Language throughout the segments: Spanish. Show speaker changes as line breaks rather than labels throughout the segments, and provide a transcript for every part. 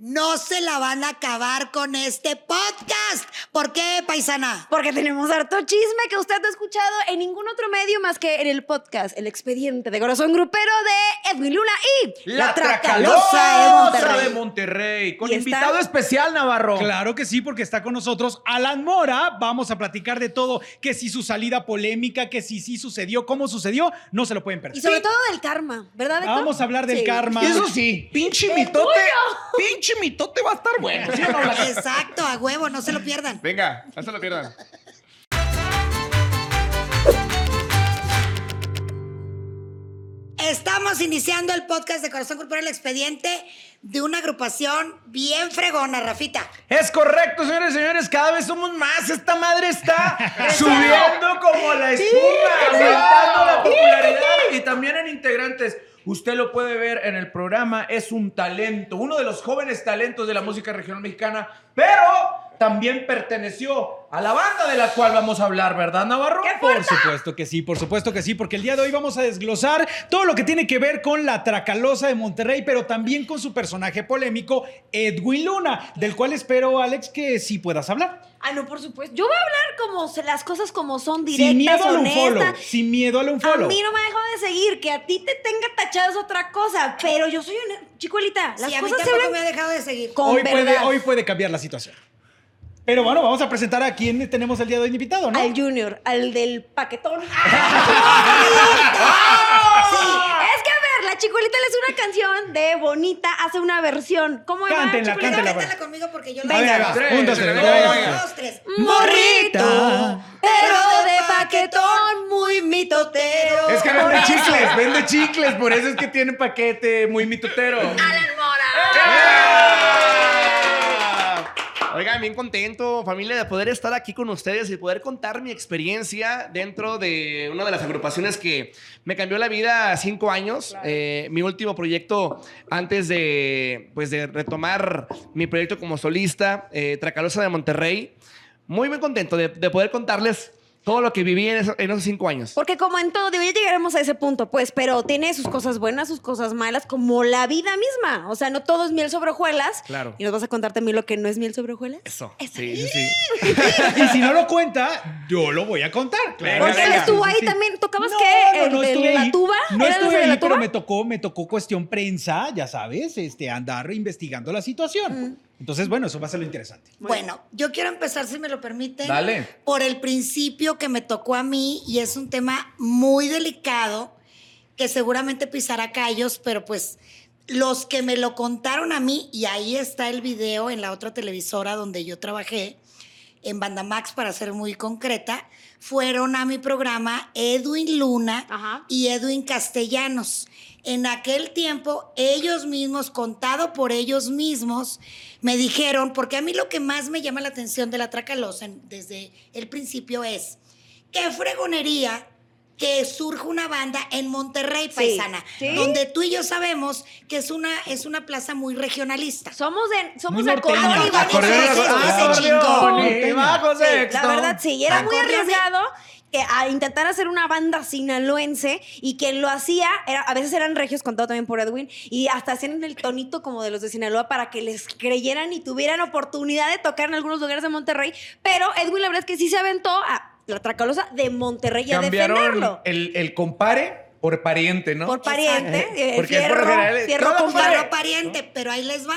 No se la van a acabar con este podcast. ¿Por qué, paisana?
Porque tenemos harto chisme que usted no ha escuchado en ningún otro medio más que en el podcast El Expediente de Corazón Grupero de Edwin Luna y
La,
Tracalosa
Tracalosa
de Monterrey.
de Monterrey. Con
está-
invitado especial, Navarro.
Claro que sí, porque está con nosotros Alan Mora. Vamos a platicar de todo, que si su salida polémica, que si sí sucedió, cómo sucedió, no se lo pueden perder.
Y sobre todo del karma, ¿verdad? Héctor?
Vamos a hablar del
Sí.
karma.
Y eso sí, pinche mitote. Pinche mitote va a estar bueno.
Exacto, a huevo, no se lo pierdan.
Venga, no se lo pierdan.
Estamos iniciando el podcast de Corazón Corporal El Expediente de una agrupación bien fregona, Rafita.
Es correcto, señores y señores. Cada vez somos más. Esta madre está subiendo como la espuma, aumentando la popularidad. Y también en integrantes. Usted lo puede ver en el programa. Es un talento, uno de los jóvenes talentos de la música regional mexicana. Pero también perteneció a la banda de la cual vamos a hablar, ¿verdad, Navarro?
Por supuesto que sí, por supuesto que sí, porque el día de hoy vamos a desglosar todo lo que tiene que ver con la Tracalosa de Monterrey, pero también con su personaje polémico, Edwin Luna, del cual espero, Alex, que sí puedas hablar.
Ah, no, por supuesto. Yo voy a hablar como las cosas como son, directas,
Sin miedo al unfollow, sin miedo al
A
unfollow.
mí no me ha dejado de seguir, que a ti te tenga tachado es otra cosa, pero yo soy una chicuelita. Las
Sí, a mí
cosas se
me ha dejado de seguir.
con
Hoy puede, hoy puede cambiar la situación. Pero bueno, vamos a presentar a quién tenemos el día de hoy invitado, ¿no?
Al Junior, al del paquetón.
Sí,
Es que a ver, la chicuelita le hace una canción de Bonita, hace una versión. ¿Cómo va?
Cántenla,
Chicuelita?
cántela.
cántala conmigo porque yo
Venga.
A ver,
Tres,
un, tres. Dos, tres.
Morrito, pero de paquetón, muy mitotero.
Es que vende chicles, vende chicles, por eso es que tiene paquete muy mitotero.
Alan
Oigan, bien contento, familia, de poder estar aquí con ustedes y poder contar mi experiencia dentro de una de las agrupaciones que me cambió la vida cinco años. Eh, mi último proyecto antes de, pues, de retomar mi proyecto como solista, eh, Tracalosa de Monterrey. Muy, muy contento de, de poder contarles todo lo que viví en, eso- en esos cinco años.
Porque como en todo, digo, ya llegaremos a ese punto, pues, pero tiene sus cosas buenas, sus cosas malas, como la vida misma. O sea, no todo es miel sobre hojuelas.
Claro.
Y nos vas a contar también lo que no es miel sobre hojuelas.
Eso.
Eso.
Sí, sí, sí.
Y si no lo cuenta, yo lo voy a contar. Claro.
Porque él estuvo ahí
sí.
también. ¿Tocabas
No,
qué?
no,
¿El
no
de
estuve
la
ahí.
tuba?
No
¿Era
estuve
la
ahí, pero me tocó, me tocó cuestión prensa, ya sabes, este, andar investigando la situación.
Mm.
Entonces, bueno, eso va a ser lo interesante.
Bueno, yo quiero empezar, si me lo permiten,
Dale.
por el principio que me tocó a mí y es un tema muy delicado que seguramente pisará callos, pero pues los que me lo contaron a mí, y ahí está el video en la otra televisora donde yo trabajé, en Bandamax para ser muy concreta, fueron a mi programa Edwin Luna
Ajá.
y Edwin Castellanos. En aquel tiempo, ellos mismos, contado por ellos mismos, me dijeron, porque a mí lo que más me llama la atención de la Tracalosa desde el principio es, qué fregonería que surge una banda en Monterrey, paisana,
sí.
donde tú y yo sabemos que es una, es una plaza muy regionalista.
Somos de, somos acordeón. La verdad, sí. Era muy arriesgado que a intentar hacer una banda sinaloense y quien lo hacía, era, a veces eran regios, contado también por Edwin, y hasta hacían el tonito como de los de Sinaloa para que les creyeran y tuvieran oportunidad de tocar en algunos lugares de Monterrey. Pero Edwin, la verdad es que sí se aventó a la Tracalosa de Monterrey y a
Cambiaron
defenderlo.
el, el compare por pariente, ¿no?
Por pariente, eh,
Porque es por
fierro,
general-
fierro
pariente, pero ahí les va.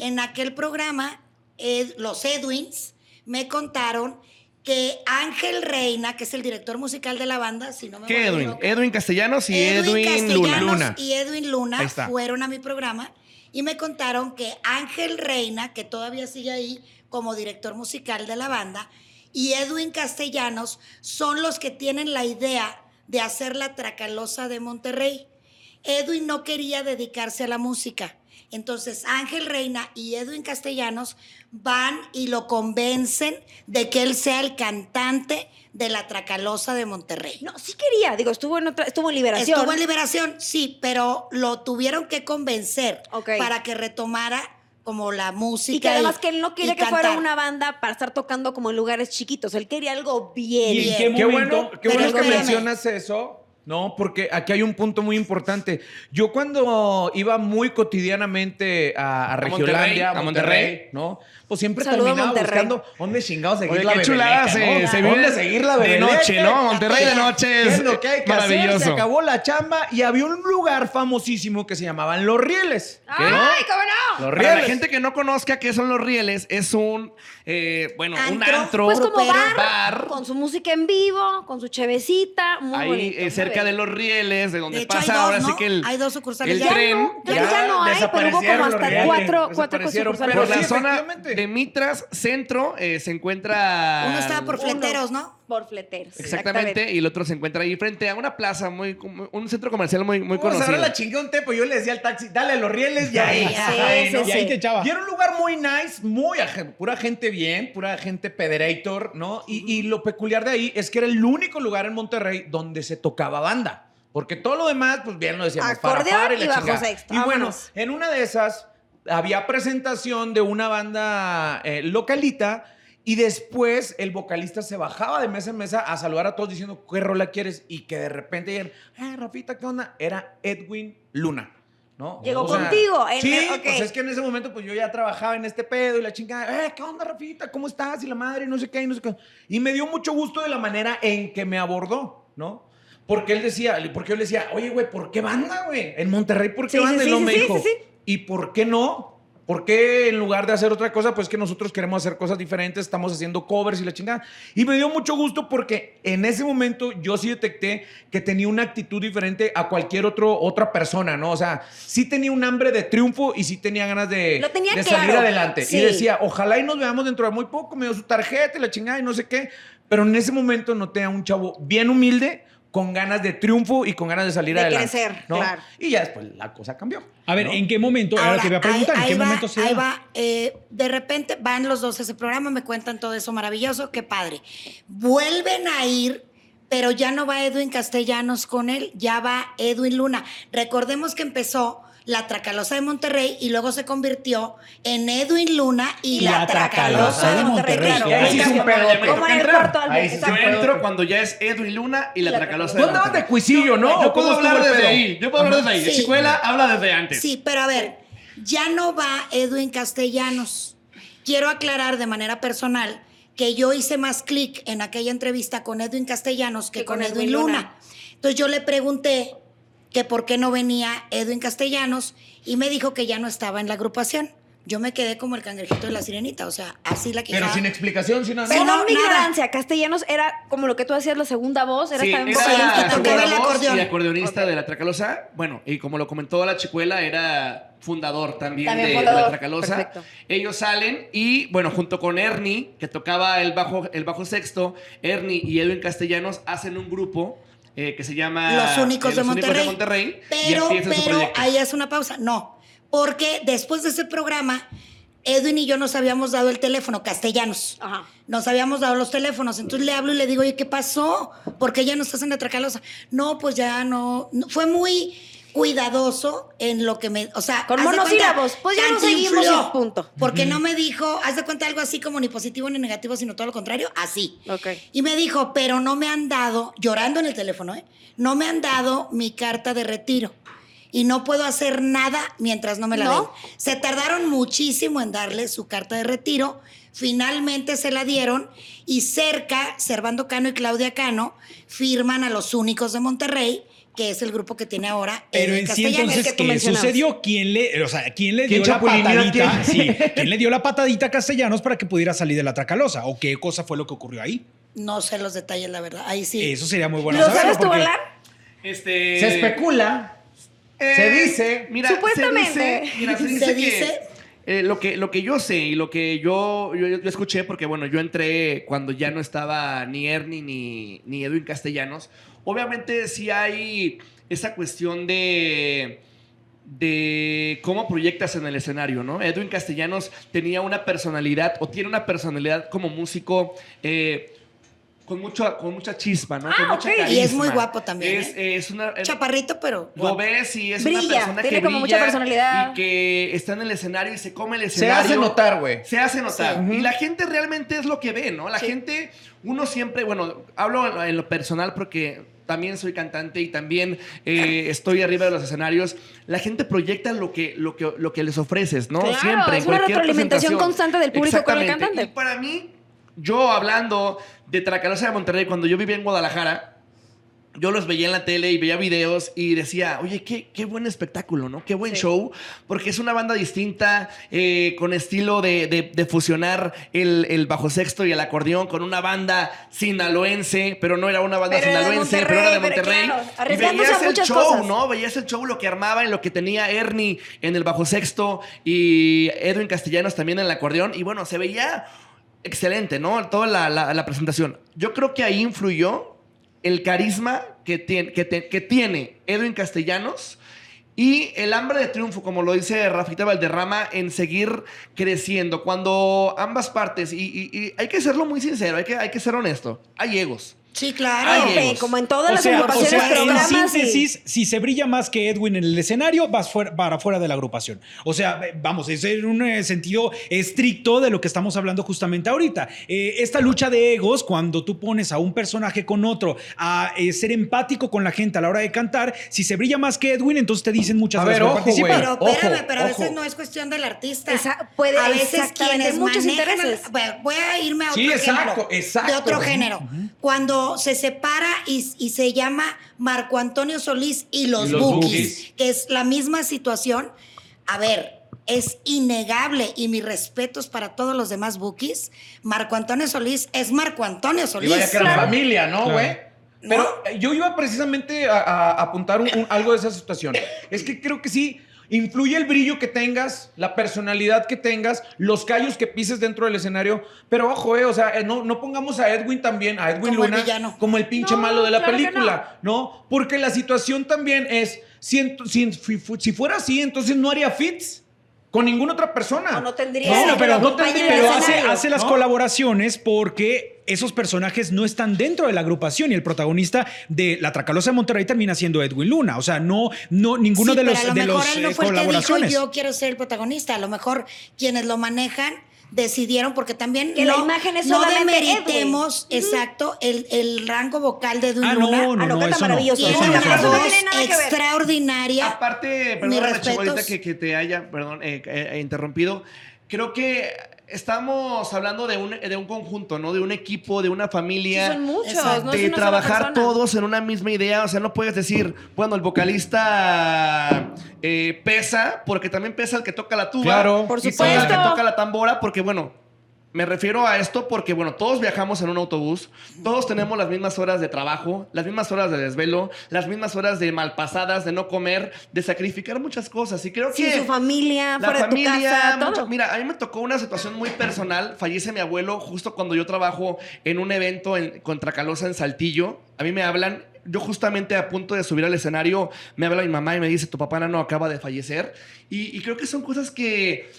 En aquel programa, Ed- los Edwins me contaron que Ángel Reina, que es el director musical de la banda, si no me
¿Qué Edwin? Edwin Castellanos y Edwin,
Castellanos
Luna.
Y Edwin Luna fueron a mi programa y me contaron que Ángel Reina, que todavía sigue ahí como director musical de la banda, y Edwin Castellanos son los que tienen la idea de hacer la Tracalosa de Monterrey. Edwin no quería dedicarse a la música. Entonces Ángel Reina y Edwin Castellanos van y lo convencen de que él sea el cantante de la Tracalosa de Monterrey.
No, sí quería. Digo, estuvo en, otra, estuvo en Liberación.
Estuvo en liberación, sí, pero lo tuvieron que convencer para que retomara como la música.
Y que además que él no quería que fuera una banda para estar tocando como en lugares chiquitos. Él quería algo bien.
¿Y qué
Qué
momento?
bueno, qué bueno que
espérame.
mencionas eso, No, porque aquí hay un punto muy importante. Yo cuando iba muy cotidianamente a, a Regiolandia, a
Monterrey, a
Monterrey. ¿no? Pues siempre
Saludo
terminaba
Monterrey.
buscando dónde chingados seguir
Oye,
la
qué chulada se,
¿no?
se
¿Dónde
vive
seguir la
de noche, ¿no? Monterrey de noche
¿Qué
es,
lo que hay que hacer? Se
maravilloso.
acabó la chamba y había un lugar famosísimo que se llamaban Los Rieles.
¡Ay, cómo no!
Los
Para la
Rieles.
gente que no conozca qué son los rieles, es un, eh, bueno, un
Antro.
antro,
Pues como bar,
bar.
con su música en vivo, con su chevecita, muy
ahí
bonito.
eh,
muy
cerca de
bello.
los rieles, de donde
De hecho, hay
pasa
dos,
ahora sí
¿no?
que el,
Hay dos sucursales.
el
Ya
tren.
no, ya- ya no hay, pero hubo como hasta cuatro, cuatro sucursales.
Por
Pero
la
sí,
zona de Mitras Centro eh, se encuentra.
Uno estaba por fleteros, ¿no?
Por fleteros.
Exactamente, y el otro se encuentra ahí frente a una plaza muy, un centro comercial muy, muy
Pues
conocido.
ahora la chingué un tepo. Yo le decía al taxi, dale los rieles y ahí.
Sí,
Ay,
sí,
¿no?
sí.
Y ahí te echaba.
Y era un lugar muy nice, muy pura gente bien, pura gente pederator, ¿no? Y, y lo peculiar de ahí es que era el único lugar en Monterrey donde se tocaba banda. Porque todo lo demás, pues bien lo decíamos,
Acordeón
farafara
y
la
bajo
chingada.
sexto,
Y bueno,
vámonos.
en una de esas había presentación de una banda eh, localita y después el vocalista se bajaba de mesa en mesa a saludar a todos diciendo, ¿qué rola quieres? Y que de repente llegan, ah, Rafita, ¿qué onda? Era Edwin Luna. ¿no?
Llegó contigo, en
sí,
el- ok.
pues es que en ese momento pues yo ya trabajaba en este pedo y la chingada, eh, ¿qué onda, Rafita? ¿Cómo estás? Y la madre, y no sé qué, y no sé qué. Y me dio mucho gusto de la manera en que me abordó, ¿no? Porque él decía, porque yo le decía, oye, güey, ¿por qué banda, güey? En Monterrey, ¿por qué
Sí, sí,
banda? y
sí,
me dijo. ¿y por qué no? ¿Por qué en lugar de hacer otra cosa, pues que nosotros queremos hacer cosas diferentes, estamos haciendo covers y la chingada? Y me dio mucho gusto porque en ese momento yo sí detecté que tenía una actitud diferente a cualquier otro, otra persona, ¿no? O sea, sí tenía un hambre de triunfo y sí tenía ganas de,
Lo tenía
de
claro.
salir adelante.
Sí.
Y decía, ojalá y nos veamos dentro de muy poco, me dio su tarjeta y la chingada y no sé qué. Pero en ese momento noté a un chavo bien humilde, con ganas de triunfo y con ganas de salir
De
adelante.
crecer,
¿no?
claro.
Y ya después la cosa cambió.
A ver,
¿no?
¿en qué momento? Ahora te voy a preguntar,
ahí-
¿en qué
ahí va,
momento se
Ahí
da?
va, eh, de repente van los dos a ese programa, me cuentan todo eso maravilloso, qué padre. Vuelven a ir, pero ya no va Edwin Castellanos con él, ya va Edwin Luna. Recordemos que empezó la Tracalosa de Monterrey y luego se convirtió en Edwin Luna y, la, Tracalosa de Monterrey.
claro.
Y ahí sí es un pedo.
el
entrar.
Ahí sí.
Yo entro cuando ya es Edwin Luna y la Tracalosa
Tú
de
andabas de
Monterrey.
cuisillo, ¿no?
Yo
¿O
puedo
cómo
hablar desde
pedo?
ahí. Yo puedo hablar desde ahí. De
Sí.
Chicuela habla desde antes.
Sí, pero a ver, ya no va Edwin Castellanos. Quiero aclarar de manera personal que yo hice más clic en aquella entrevista con Edwin Castellanos que,
Que
con,
con
Edwin
Edwin
Luna.
Luna.
Entonces yo le pregunté que por qué no venía Edwin Castellanos y me dijo que ya no estaba en la agrupación. Yo me quedé como el cangrejito de la sirenita, o sea, así la quejaba.
Pero sin explicación, sin nada.
Pero no,
mi ignorancia, Castellanos era como lo que tú hacías la segunda voz, era
Sí,
también
era
tocaba el acordeón.
Y acordeonista de la Tracalosa. Bueno, y como lo comentó la chicuela, era fundador también,
También
de,
fundador.
de la Tracalosa.
Perfecto.
Ellos salen y, bueno, junto con Ernie, que tocaba el bajo, el bajo sexto, Ernie y Edwin Castellanos hacen un grupo eh, que se llama
Los únicos,
eh,
de,
Los Únicos
Monterrey.
de Monterrey. y
Pero, pero ahí hace una pausa. No, porque después de ese programa, Edwin y yo nos habíamos dado el teléfono, castellanos.
Ajá.
Nos habíamos dado los teléfonos. Entonces le hablo y le digo, oye, ¿qué pasó? ¿Por qué ya no estás en la Tracalosa? No, pues ya no. no. Fue muy cuidadoso en lo que me. O sea,
Con monosílabos, pues ya no seguimos y punto.
Porque no me dijo, haz de cuenta algo así como ni positivo ni negativo, sino todo lo contrario, así.
Ok.
Y me dijo, pero no me han dado, llorando en el teléfono, ¿eh? No me han dado mi carta de retiro. Y no puedo hacer nada mientras no me la
¿No?
den. Se tardaron muchísimo en darle su carta de retiro. Finalmente se la dieron y cerca, Servando Cano y Claudia Cano firman a los únicos de Monterrey, que es el grupo que tiene ahora.
Pero en sí,
Castellanos.
entonces,
que
¿qué sucedió? ¿Quién le, o sea, ¿quién le
¿Quién
dio la patadita?
quién?
Sí, ¿quién le dio la patadita a Castellanos para que pudiera salir de la Tracalosa? ¿O qué cosa fue lo que ocurrió ahí?
No sé los detalles, la verdad. Ahí sí.
Eso sería muy bueno
¿Lo
saberlo,
sabes tú,
porque-
Alan?
Este,
Se especula,
Eh,
se dice.
Mira,
Supuestamente.
Se dice, mira, se dice
Se
que, eh, lo que lo que yo sé y lo que yo, yo, escuché, porque bueno, yo entré cuando ya no estaba ni Ernie ni, ni Edwin Castellanos. Obviamente sí hay esa cuestión de de cómo proyectas en el escenario, ¿no? Edwin Castellanos tenía una personalidad o tiene una personalidad como músico eh, con mucho con mucha chispa, ¿no? con
Ah,
mucha
ok.
Y es muy guapo también,
Es,
¿eh?
es una es-
Chaparrito, pero.
lo
guapo.
ves y es
Brilla,
una persona
tiene
que
como mucha personalidad.
y que está en el escenario y se come el
Se
escenario.
hace notar, güey.
Se hace notar.
Sí.
Y la gente realmente es lo que ve, ¿no? La
Sí.
gente, uno siempre, bueno, hablo en lo personal porque también soy cantante y también eh, estoy arriba de los escenarios, la gente proyecta lo que, lo que, lo que les ofreces, ¿no?
Claro,
Siempre.
es una
cualquier
retroalimentación constante del público con el cantante.
Y para mí, yo hablando de Tracalosa de Monterrey, cuando yo vivía en Guadalajara, yo los veía en la tele y veía videos y decía, oye, qué, qué buen espectáculo, ¿no? Qué buen
Sí.
show, porque es una banda distinta, eh, con estilo de, de- de fusionar el, el bajo sexto y el acordeón con una banda sinaloense, pero no era una banda
Pero
sinaloense, pero era de
Monterrey, pero
Monterrey.
claro,
y
arriesgándose
veías el show,
cosas.
¿no? Veías el show, lo que armaba, en lo que tenía Ernie en el bajo sexto y Edwin Castellanos también en el acordeón. Y bueno, se veía excelente, ¿no? Toda la, la- presentación. Yo creo que ahí influyó el carisma que tiene, Edwin Castellanos y el hambre de triunfo, como lo dice Rafita Valderrama, en seguir creciendo. Cuando ambas partes, y, hay que serlo muy sincero, hay que ser honesto, hay egos.
Sí, claro.
Ay,
como en todas
O
las
sea, o
agrupaciones,
en
programas y-
síntesis, si se brilla más que Edwin en el escenario, vas fuera- para fuera de la agrupación. O sea, vamos, es en un eh, sentido estricto de lo que estamos hablando justamente ahorita. Eh, esta lucha de egos, cuando tú pones a un personaje con otro a eh, ser empático con la gente a la hora de cantar, si se brilla más que Edwin, entonces te dicen muchas
A
veces
ver,
"Voy
ojo,
participar".
Pero
Ojo,
espérame, pero a veces
ojo.
no es cuestión del artista.
Esa- puede-
a veces quienes
muchos intereses.
voy a irme a otro
Sí, exacto,
género.
exacto.
De otro género. Cuando se separa y, y se llama Marco Antonio Solís y los,
Y los
Bookies, que es la misma situación. A ver, es innegable y mis respetos para todos los demás Bookies. Marco Antonio Solís es Marco Antonio
Y
Solís.
vaya que eran
Claro.
familia, ¿no,
Claro.
güey? Pero yo iba precisamente a, a- a apuntar un- un- algo de esa situación. Es que creo que sí influye el brillo que tengas, la personalidad que tengas, los callos que pises dentro del escenario. Pero ojo, eh, o sea, eh, no, no pongamos a Edwin también, a Edwin
Como
Luna, como el pinche
No,
malo de la
claro
película, no. Porque la situación también es, si, si, si fu- si fuera así, entonces no haría fits con ninguna otra persona.
O no tendría
No, pero,
en el
pero hace, las
¿no?
colaboraciones porque esos personajes no están dentro de la agrupación y el protagonista de La Tracalosa de Monterrey termina siendo Edwin Luna. O sea, no, no ninguno
Sí,
de
pero
los,
a lo
de
mejor
los
él no
eh,
fue el que dijo yo quiero ser el protagonista. A lo mejor quienes lo manejan decidieron porque también
Que la imagen es
no demeritemos
Edwin.
exacto el, el rango vocal de Edwin
Ah,
Luna.
no, no,
Ah, no,
no, eso no.
maravilloso.
Eso no,
una
no.
No
voz extraordinaria.
Aparte,
respetos.
Chibolita, que, que te haya, perdón, eh, eh, interrumpido. Creo que estamos hablando de un, de un conjunto, ¿no? De un equipo, de una familia.
Sí, son muchos,
Exacto.
de trabajar todos en una misma idea. O sea, no puedes decir, bueno, el vocalista eh, pesa, porque también pesa el que toca la tuba.
Claro.
Por
y pesa el que
supuesto.
toca la tambora, porque bueno. Me refiero a esto porque, bueno, todos viajamos en un autobús, todos tenemos las mismas horas de trabajo, las mismas horas de desvelo, las mismas horas de malpasadas, de no comer, de sacrificar muchas cosas. Y creo que
su familia,
la
fuera
familia,
de tu casa,
mucho-
todo.
mira, a mí me tocó una situación muy personal. Fallece mi abuelo justo cuando yo trabajo en un evento en, contra Calosa en Saltillo. A mí me hablan. Yo justamente a punto de subir al escenario, me habla mi mamá y me dice, tu papá no acaba de fallecer. Y, y creo que son cosas que,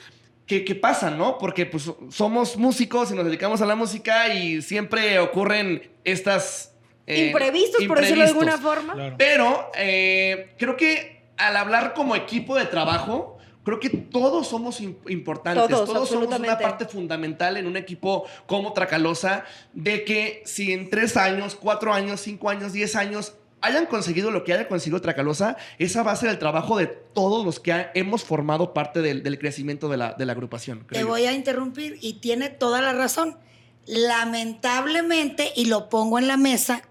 que, que pasan, ¿no? Porque pues somos músicos y nos dedicamos a la música y siempre ocurren estas... eh,
imprevistos, por decirlo de alguna
imprevistos.
forma.
Claro.
Pero eh, creo que al hablar como equipo de trabajo, creo que todos somos im- importantes.
Todos,
Todos, somos una parte fundamental en un equipo como Tracalosa, de que si en tres años, cuatro años, cinco años, diez años hayan conseguido lo que haya conseguido Tracalosa, esa va a ser el trabajo de todos los que ha- hemos formado parte del, del crecimiento de la, de la agrupación. creo
Te
yo.
voy a interrumpir y tiene toda la razón. Lamentablemente, y lo pongo en la mesa,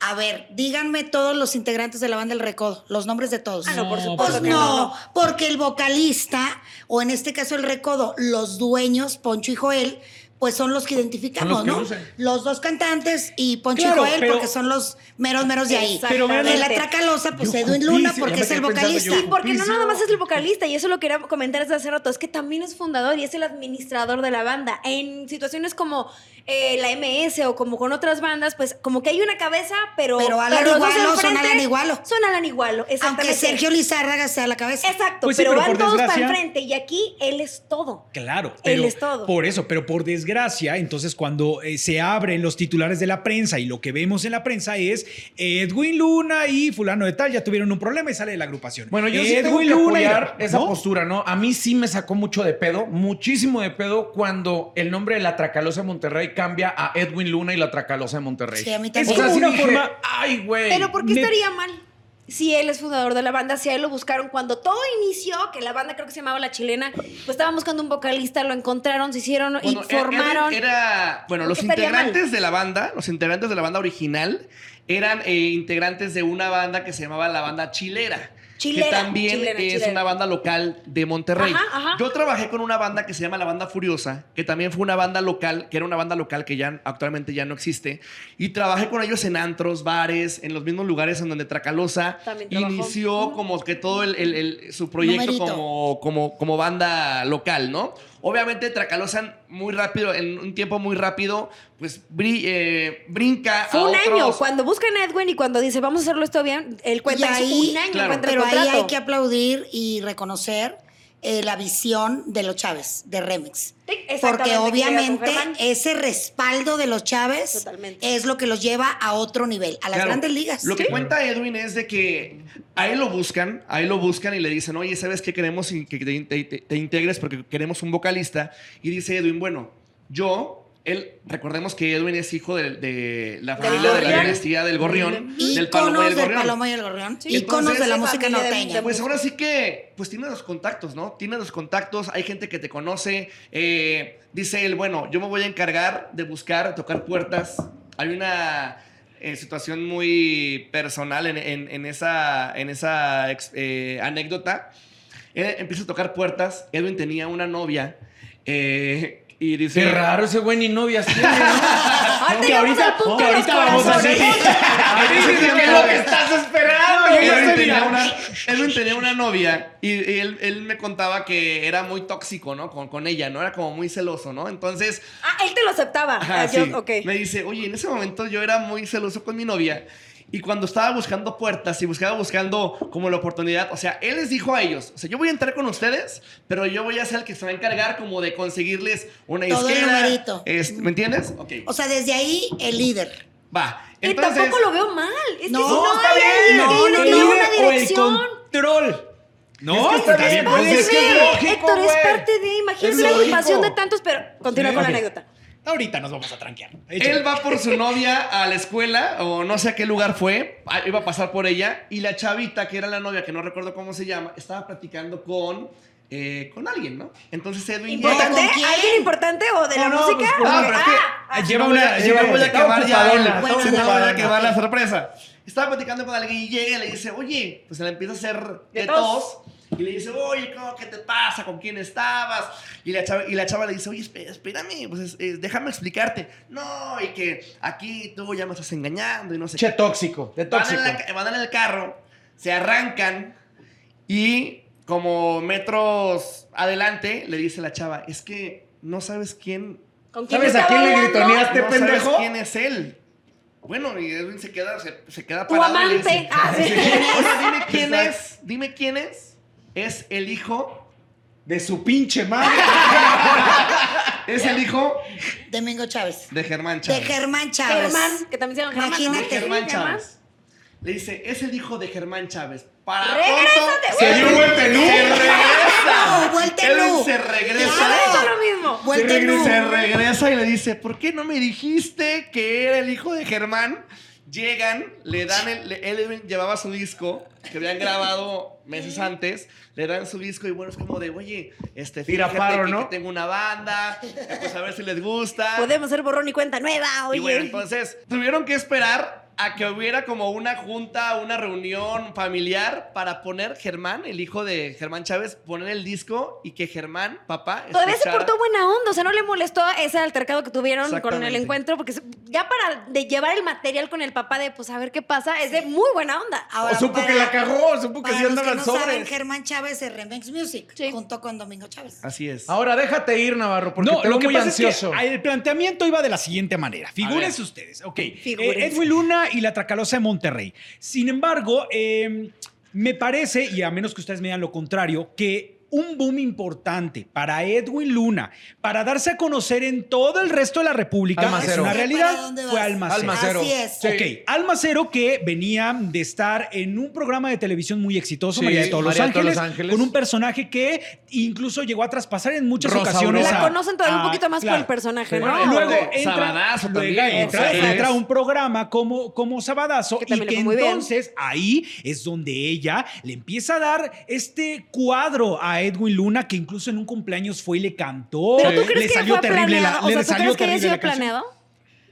a ver, díganme todos los integrantes de la banda El Recodo, los nombres de todos.
Ah, no, por
No,
supuesto
Pues
que
no, porque el vocalista, o en este caso el recodo, los dueños, Poncho y Joel, pues son los que identificamos,
los que
¿no? Los dos cantantes y Poncho
Claro,
y Joel,
pero-
porque son los meros meros de ahí.
Pero vean-
de la Tracalosa, pues
Yo
Edwin Luna, porque es el vocalista.
Sí, porque no nada más es el vocalista, y eso lo quería comentar desde hace rato, es que también es fundador y es el administrador de la banda. En situaciones como eh, la MS o como con otras bandas, pues como que hay una cabeza, pero.
Pero Alan Igualo son Alan Igualo.
Son Alan Igualo,
Aunque
exactamente.
Sergio Lizárraga sea la cabeza.
Exacto,
Pues sí,
pero,
pero
van todos para enfrente y aquí él es todo.
Claro,
Él es todo.
por eso, pero por desgracia desgracia, entonces cuando eh, se abren los titulares de la prensa y lo que vemos en la prensa es Edwin Luna y fulano de tal ya tuvieron un problema y sale de la agrupación.
Bueno, yo sí tengo que
y-
apoyar esa
¿no?
postura, ¿no? A mí sí me sacó mucho de pedo, muchísimo de pedo, cuando el nombre de la Tracalosa de Monterrey cambia a Edwin Luna y la Tracalosa de Monterrey.
Sí, a mí
Es
también.
O sea,
como una
dije,
forma-
Ay, güey.
Pero ¿por qué
Me-
estaría mal? Si él es fundador de la banda, si a él lo buscaron cuando todo inició, que la banda creo que se llamaba La Chilena, pues estaban buscando un vocalista, lo encontraron, se hicieron
Bueno,
y formaron.
Era, era- bueno,
¿Por
los integrantes de la banda, los integrantes de la banda original, eran eh, integrantes de una banda que se llamaba la banda Chilera.
Chilera,
que también
chilera,
es
chilera.
una banda local de Monterrey.
Ajá, ajá.
Yo trabajé con una banda que se llama la Banda Furiosa, que también fue una banda local, que era una banda local que ya actualmente ya no existe. Y trabajé con ellos en antros, bares, en los mismos lugares en donde Tracalosa inició como que todo el, el- el- su proyecto
Numerito.
como, como, como banda local, ¿no? Obviamente Tracalosa muy rápido, en un tiempo muy rápido, pues bri- eh, brinca
Fue
a
un año. Cuando buscan a Edwin y cuando dice, vamos a hacerlo esto bien, él cuenta
Y ahí-
un año
Claro.
Pero ahí hay que aplaudir y reconocer eh, la visión de los Chávez, de Remix. Porque obviamente ese respaldo de los Chávez
Totalmente.
es lo que los lleva a otro nivel, a las
Claro.
grandes ligas.
Lo que cuenta Edwin es de que a él lo buscan, a él lo buscan y le dicen, oye, ¿sabes qué queremos que te, te- te- te integres porque queremos un vocalista? Y dice Edwin, bueno, yo, él, recordemos que Edwin es hijo de, de la familia de la dinastía del Gorrión, del Palomo y
del
Gorrión.
Palomo y el Gorrión.
Sí.
De la música norteña.
Pues ahora sí que, pues tiene los contactos, ¿no? Tiene los contactos, hay gente que te conoce. eh, dice él, bueno, yo me voy a encargar de buscar, tocar puertas. Hay una eh, situación muy personal en, en- en esa, en esa ex- eh, anécdota. Él empieza a tocar puertas. Edwin tenía una novia. eh, y dice...
Qué raro ese güey ni novias tiene, ¿no?
Ahorita
Que ahorita-
punto
que ahorita vamos a
corazones.
¿Qué es lo que estás esperando?
yo ya
Edwin
estoy
tenía, una, Edwin tenía una novia y, y él, él me contaba que era muy tóxico, ¿no? Con, con ella, ¿no? Era como muy celoso, ¿no? Entonces,
Ah, él te lo aceptaba.
ajá,
Ah, yo-
sí,
ok.
me dice, oye, en ese momento yo era muy celoso con mi novia y cuando estaba buscando puertas y buscaba buscando como la oportunidad, o sea, él les dijo a ellos, o sea, yo voy a entrar con ustedes, pero yo voy a ser el que se va a encargar como de conseguirles una
Todo el.
Es- ¿Me entiendes? Ok,
O sea, desde ahí, el líder.
va.
Y
Entonces,
tampoco lo veo mal. Es
No,
que si no
está bien. No, no, no.
una
el
dirección.
control. No,
Es que está bien, pues, es que es lógico,
Héctor es
güey.
parte de, imagínate
Es
la agrupación de tantos, pero continúa
Sí,
con la anécdota.
Ahorita nos vamos a tranquear.
Él va por su novia a la escuela, o no sé a qué lugar fue, ah, iba a pasar por ella, y la chavita, que era la novia, que no recuerdo cómo se llama, estaba platicando con, eh, con alguien, ¿no? Entonces Edwin llega
¿Importante?
¿con quién?
¿Alguien importante o de la
No, no,
música?
pues,
¿O
no,
qué?
pero es que-
Ah, ah,
Lleva una. lleva-
voy a quemar ya no voy a la sorpresa. Estaba platicando con alguien y llega y le dice, oye, pues se le empieza a hacer de
De
tos. Y le dice, oye, ¿cómo, ¿qué te pasa? ¿Con quién estabas? Y la chava, y la chava le dice, oye, espé- espérame, pues es- es- déjame explicarte. No, y que aquí tú ya me estás engañando y no sé
Che
qué.
tóxico, de
Van
tóxico.
en, la ca- van en el carro, se arrancan y como metros adelante le dice la chava, es que no sabes quién
¿Con quién
¿Sabes a quién le gritoneaste,
no sabes
pendejo?
quién es él. Bueno, y Edwin se queda, se, se queda
Tu
parado y le
amante.
dice,
Ah, sí.
Oye, dime quién
Exacto.
es, dime quién es. Es el hijo,
De su pinche madre.
es el hijo
Domingo Chávez.
de Germán
De
Chávez.
Germán Chávez.
Germán, que también se llama Germán. ¿no?
Imagínate.
Germán Chávez. Le dice, es el hijo de Germán Chávez. Para
Regrésate,
pronto,
güey.
Se dio vuelta en U.
Se regresa.
No, vuelta en
Edwin
U.
se regresa.
Hubiera hecho lo mismo.
Vuelta en U.
Se regresa y le dice, ¿por qué no me dijiste que era el hijo de Germán? Llegan, le dan el... le- Él llevaba su disco que habían grabado meses antes, le dan su disco y bueno, es como de, oye, este,
Tira
fíjate
paro,
que,
¿no?
que tengo una banda, pues a ver si les gusta.
Podemos hacer borrón y cuenta nueva,
Y
oye.
bueno, entonces tuvieron que esperar a que hubiera como una junta, una reunión familiar para poner Germán, el hijo de Germán Chávez, poner el disco y que Germán, papá,
Todavía se portó buena onda, o sea, no le molestó ese altercado que tuvieron con el encuentro, porque ya para de llevar el material con el papá de, pues, a ver qué pasa, es de muy buena onda.
Ahora,
O supo
para-
que la cagó, supo que
Para
sí
los
andaba
que
en
no saben,
sobres.
Germán Chávez es Remix Music,
Sí.
junto con Domingo Chávez.
Así es.
Ahora déjate ir, Navarro, porque
no,
te
lo que
muy
pasa
ansioso.
es que el planteamiento iba de la siguiente manera. Figúrense ustedes. Ok.
Figúrense.
Eh, Edwin Luna y la Tracalosa de Monterrey. Sin embargo, eh, me parece, y a menos que ustedes me digan lo contrario, que un boom importante para Edwin Luna, para darse a conocer en todo el resto de la República,
Almacero.
es una
¿Para
realidad, fue? Almacero.
Almacero.
Así es.
Sí.
Ok, Almacero que venía de estar en un programa de televisión muy exitoso,
Sí,
María de todos,
María
los,
de todos
Ángeles,
los Ángeles.
con un personaje que incluso llegó a traspasar en muchas
Rosa
ocasiones.
La
a-
conocen todavía un poquito más por
claro.
el personaje. ¿no?
Bueno,
Luego entra,
Sabadazo
luego
también.
entra, un programa como, como Sabadazo
Que
y que entonces ahí es donde ella le empieza a dar este cuadro a Edwin Luna que incluso en un cumpleaños fue y le cantó.
Pero tú
le
crees que
salió
fue
terrible la,
o
le
sea, ¿tú
salió
crees que haya
terrible
sido
la canción.
planeado?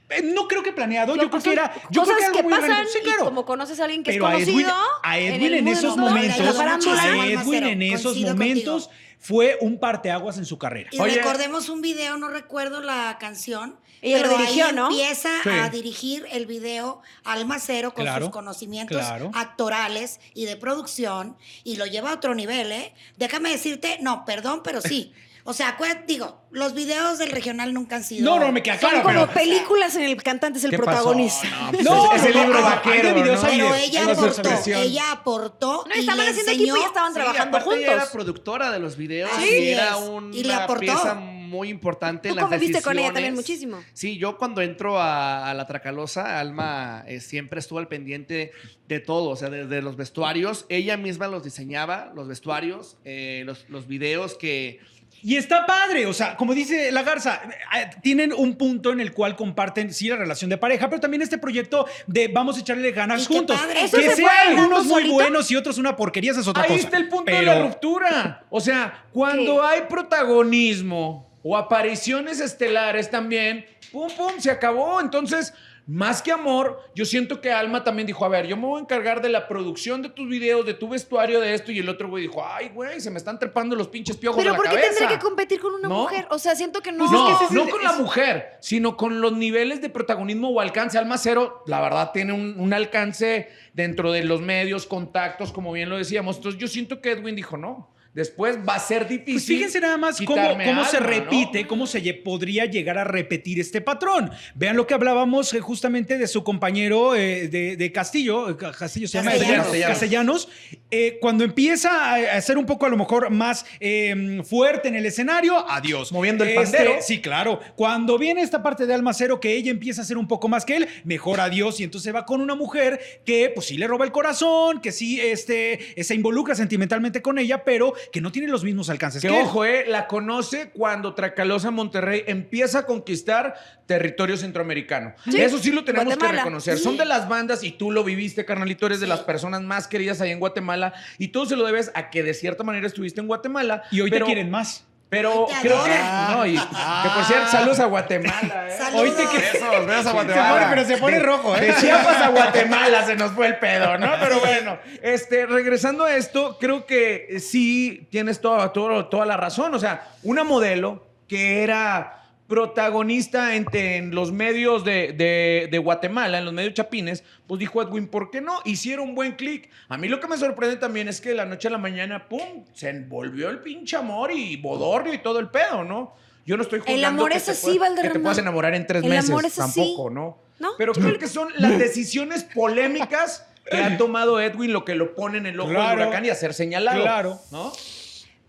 Eh, No creo que planeado, yo creo que era yo creo
cosas
que algo
que
muy
pasan y como conoces a alguien que
Pero
es
a
conocido
Edwin, a Edwin en, esos momentos, a Edwin en esos momentos fue un parteaguas en su carrera.
Y
Oye.
recordemos un video, no recuerdo la canción.
Ella lo
pero
dirigió,
ahí
¿no?
Empieza
Sí.
a dirigir el video Almacero con
Claro,
sus conocimientos
claro.
actorales y de producción y lo lleva a otro nivel, ¿eh? Déjame decirte, no, perdón, pero sí. O sea, digo, los videos del regional nunca han sido.
No, no, me queda
Son
claro,
como
pero
películas en el cantante es el protagonista.
No, pues
No,
es, el libro vaquero,
Pero ella aportó, ella aportó
No,
y
estaban
le
haciendo
enseñó.
equipo y estaban
Sí,
trabajando
aparte ella era
juntos.
productora de los videos
Sí.
y era una
Y le aportó.
pieza muy importante en
Tú
las
conviviste con ella también
decisiones.
muchísimo.
Sí, yo cuando entro a, a la Tracalosa, Alma eh, siempre estuvo al pendiente de todo, o sea, desde los vestuarios, ella misma los diseñaba, los vestuarios, eh, los, los videos que...
Y está padre, o sea, como dice la Garza, eh, tienen un punto en el cual comparten, sí, la relación de pareja, pero también este proyecto de vamos a echarle ganas
Y qué
juntos.
padre.
¿Eso
que
se
sean algunos muy
solito?
buenos y otros una porquería, esa es otra
Ahí
cosa.
está el punto de
Pero-
la ruptura. O sea, cuando
¿Qué?
hay protagonismo o apariciones estelares también, pum, pum, se acabó. Entonces, más que amor, yo siento que Alma también dijo, a ver, yo me voy a encargar de la producción de tus videos, de tu vestuario, de esto. Y el otro güey dijo, ay, güey, se me están trepando los pinches piojos
Pero
de la
¿por qué
cabeza.
tendría que competir con una
¿No?
mujer? O sea, siento que no.
Pues no,
es que ese-
no con la mujer, sino con los niveles de protagonismo o alcance. Alma Cero, la verdad, tiene un, un alcance dentro de los medios, contactos, como bien lo decíamos. Entonces, yo siento que Edwin dijo, no, después va a ser difícil.
Pues fíjense nada más cómo, cómo se repite, cómo se podría llegar a repetir este patrón. Vean lo que hablábamos eh, justamente de su compañero eh, de, de Castillo, eh, Ca- Castillo se llama
Castellanos.
Castellanos. Castellanos. Eh, cuando empieza a, a ser un poco a lo mejor más eh, fuerte en el escenario, adiós.
Moviendo el
Este,
pandero.
Sí, claro. Cuando viene esta parte de Almacero que ella empieza a ser un poco más que él, mejor adiós. Y entonces va con una mujer que pues sí le roba el corazón, que sí este, se involucra sentimentalmente con ella, pero que no tiene los mismos alcances
Que
que
ojo, eh, la conoce cuando Tracalosa Monterrey empieza a conquistar territorio centroamericano.
Sí.
Eso sí lo tenemos
Guatemala.
que reconocer. Son de las bandas, y tú lo viviste, carnalito, eres de las personas más queridas ahí en Guatemala, y todo se lo debes a que de cierta manera estuviste en Guatemala.
Y hoy
pero-
te quieren más.
Pero creo que. No, y que por cierto, saludos a Guatemala. eh.
Saludos.
Besos, besos a Guatemala.
Se pone- pero se pone rojo, ¿eh?
De Chiapas a Guatemala se nos fue el pedo, ¿no? Pero bueno, este, regresando a esto, creo que sí tienes toda, toda, toda la razón. O sea, una modelo que era protagonista en, en los medios de, de- de Guatemala, en los medios chapines, pues dijo Edwin, ¿por qué no? Hicieron un buen clic. A mí lo que me sorprende también es que de la noche a la mañana, ¡pum! Se envolvió el pinche amor y bodorrio y todo el pedo, ¿no? Yo no estoy jugando
amor
que
es
te
así,
puedas- que te puedas enamorar en tres
El
meses.
amor es así.
Tampoco, ¿no?
¿No?
Pero creo que son las decisiones polémicas que ha tomado Edwin lo que lo pone en el ojo
Claro.
del huracán y a ser señalado.
Claro.
¿No?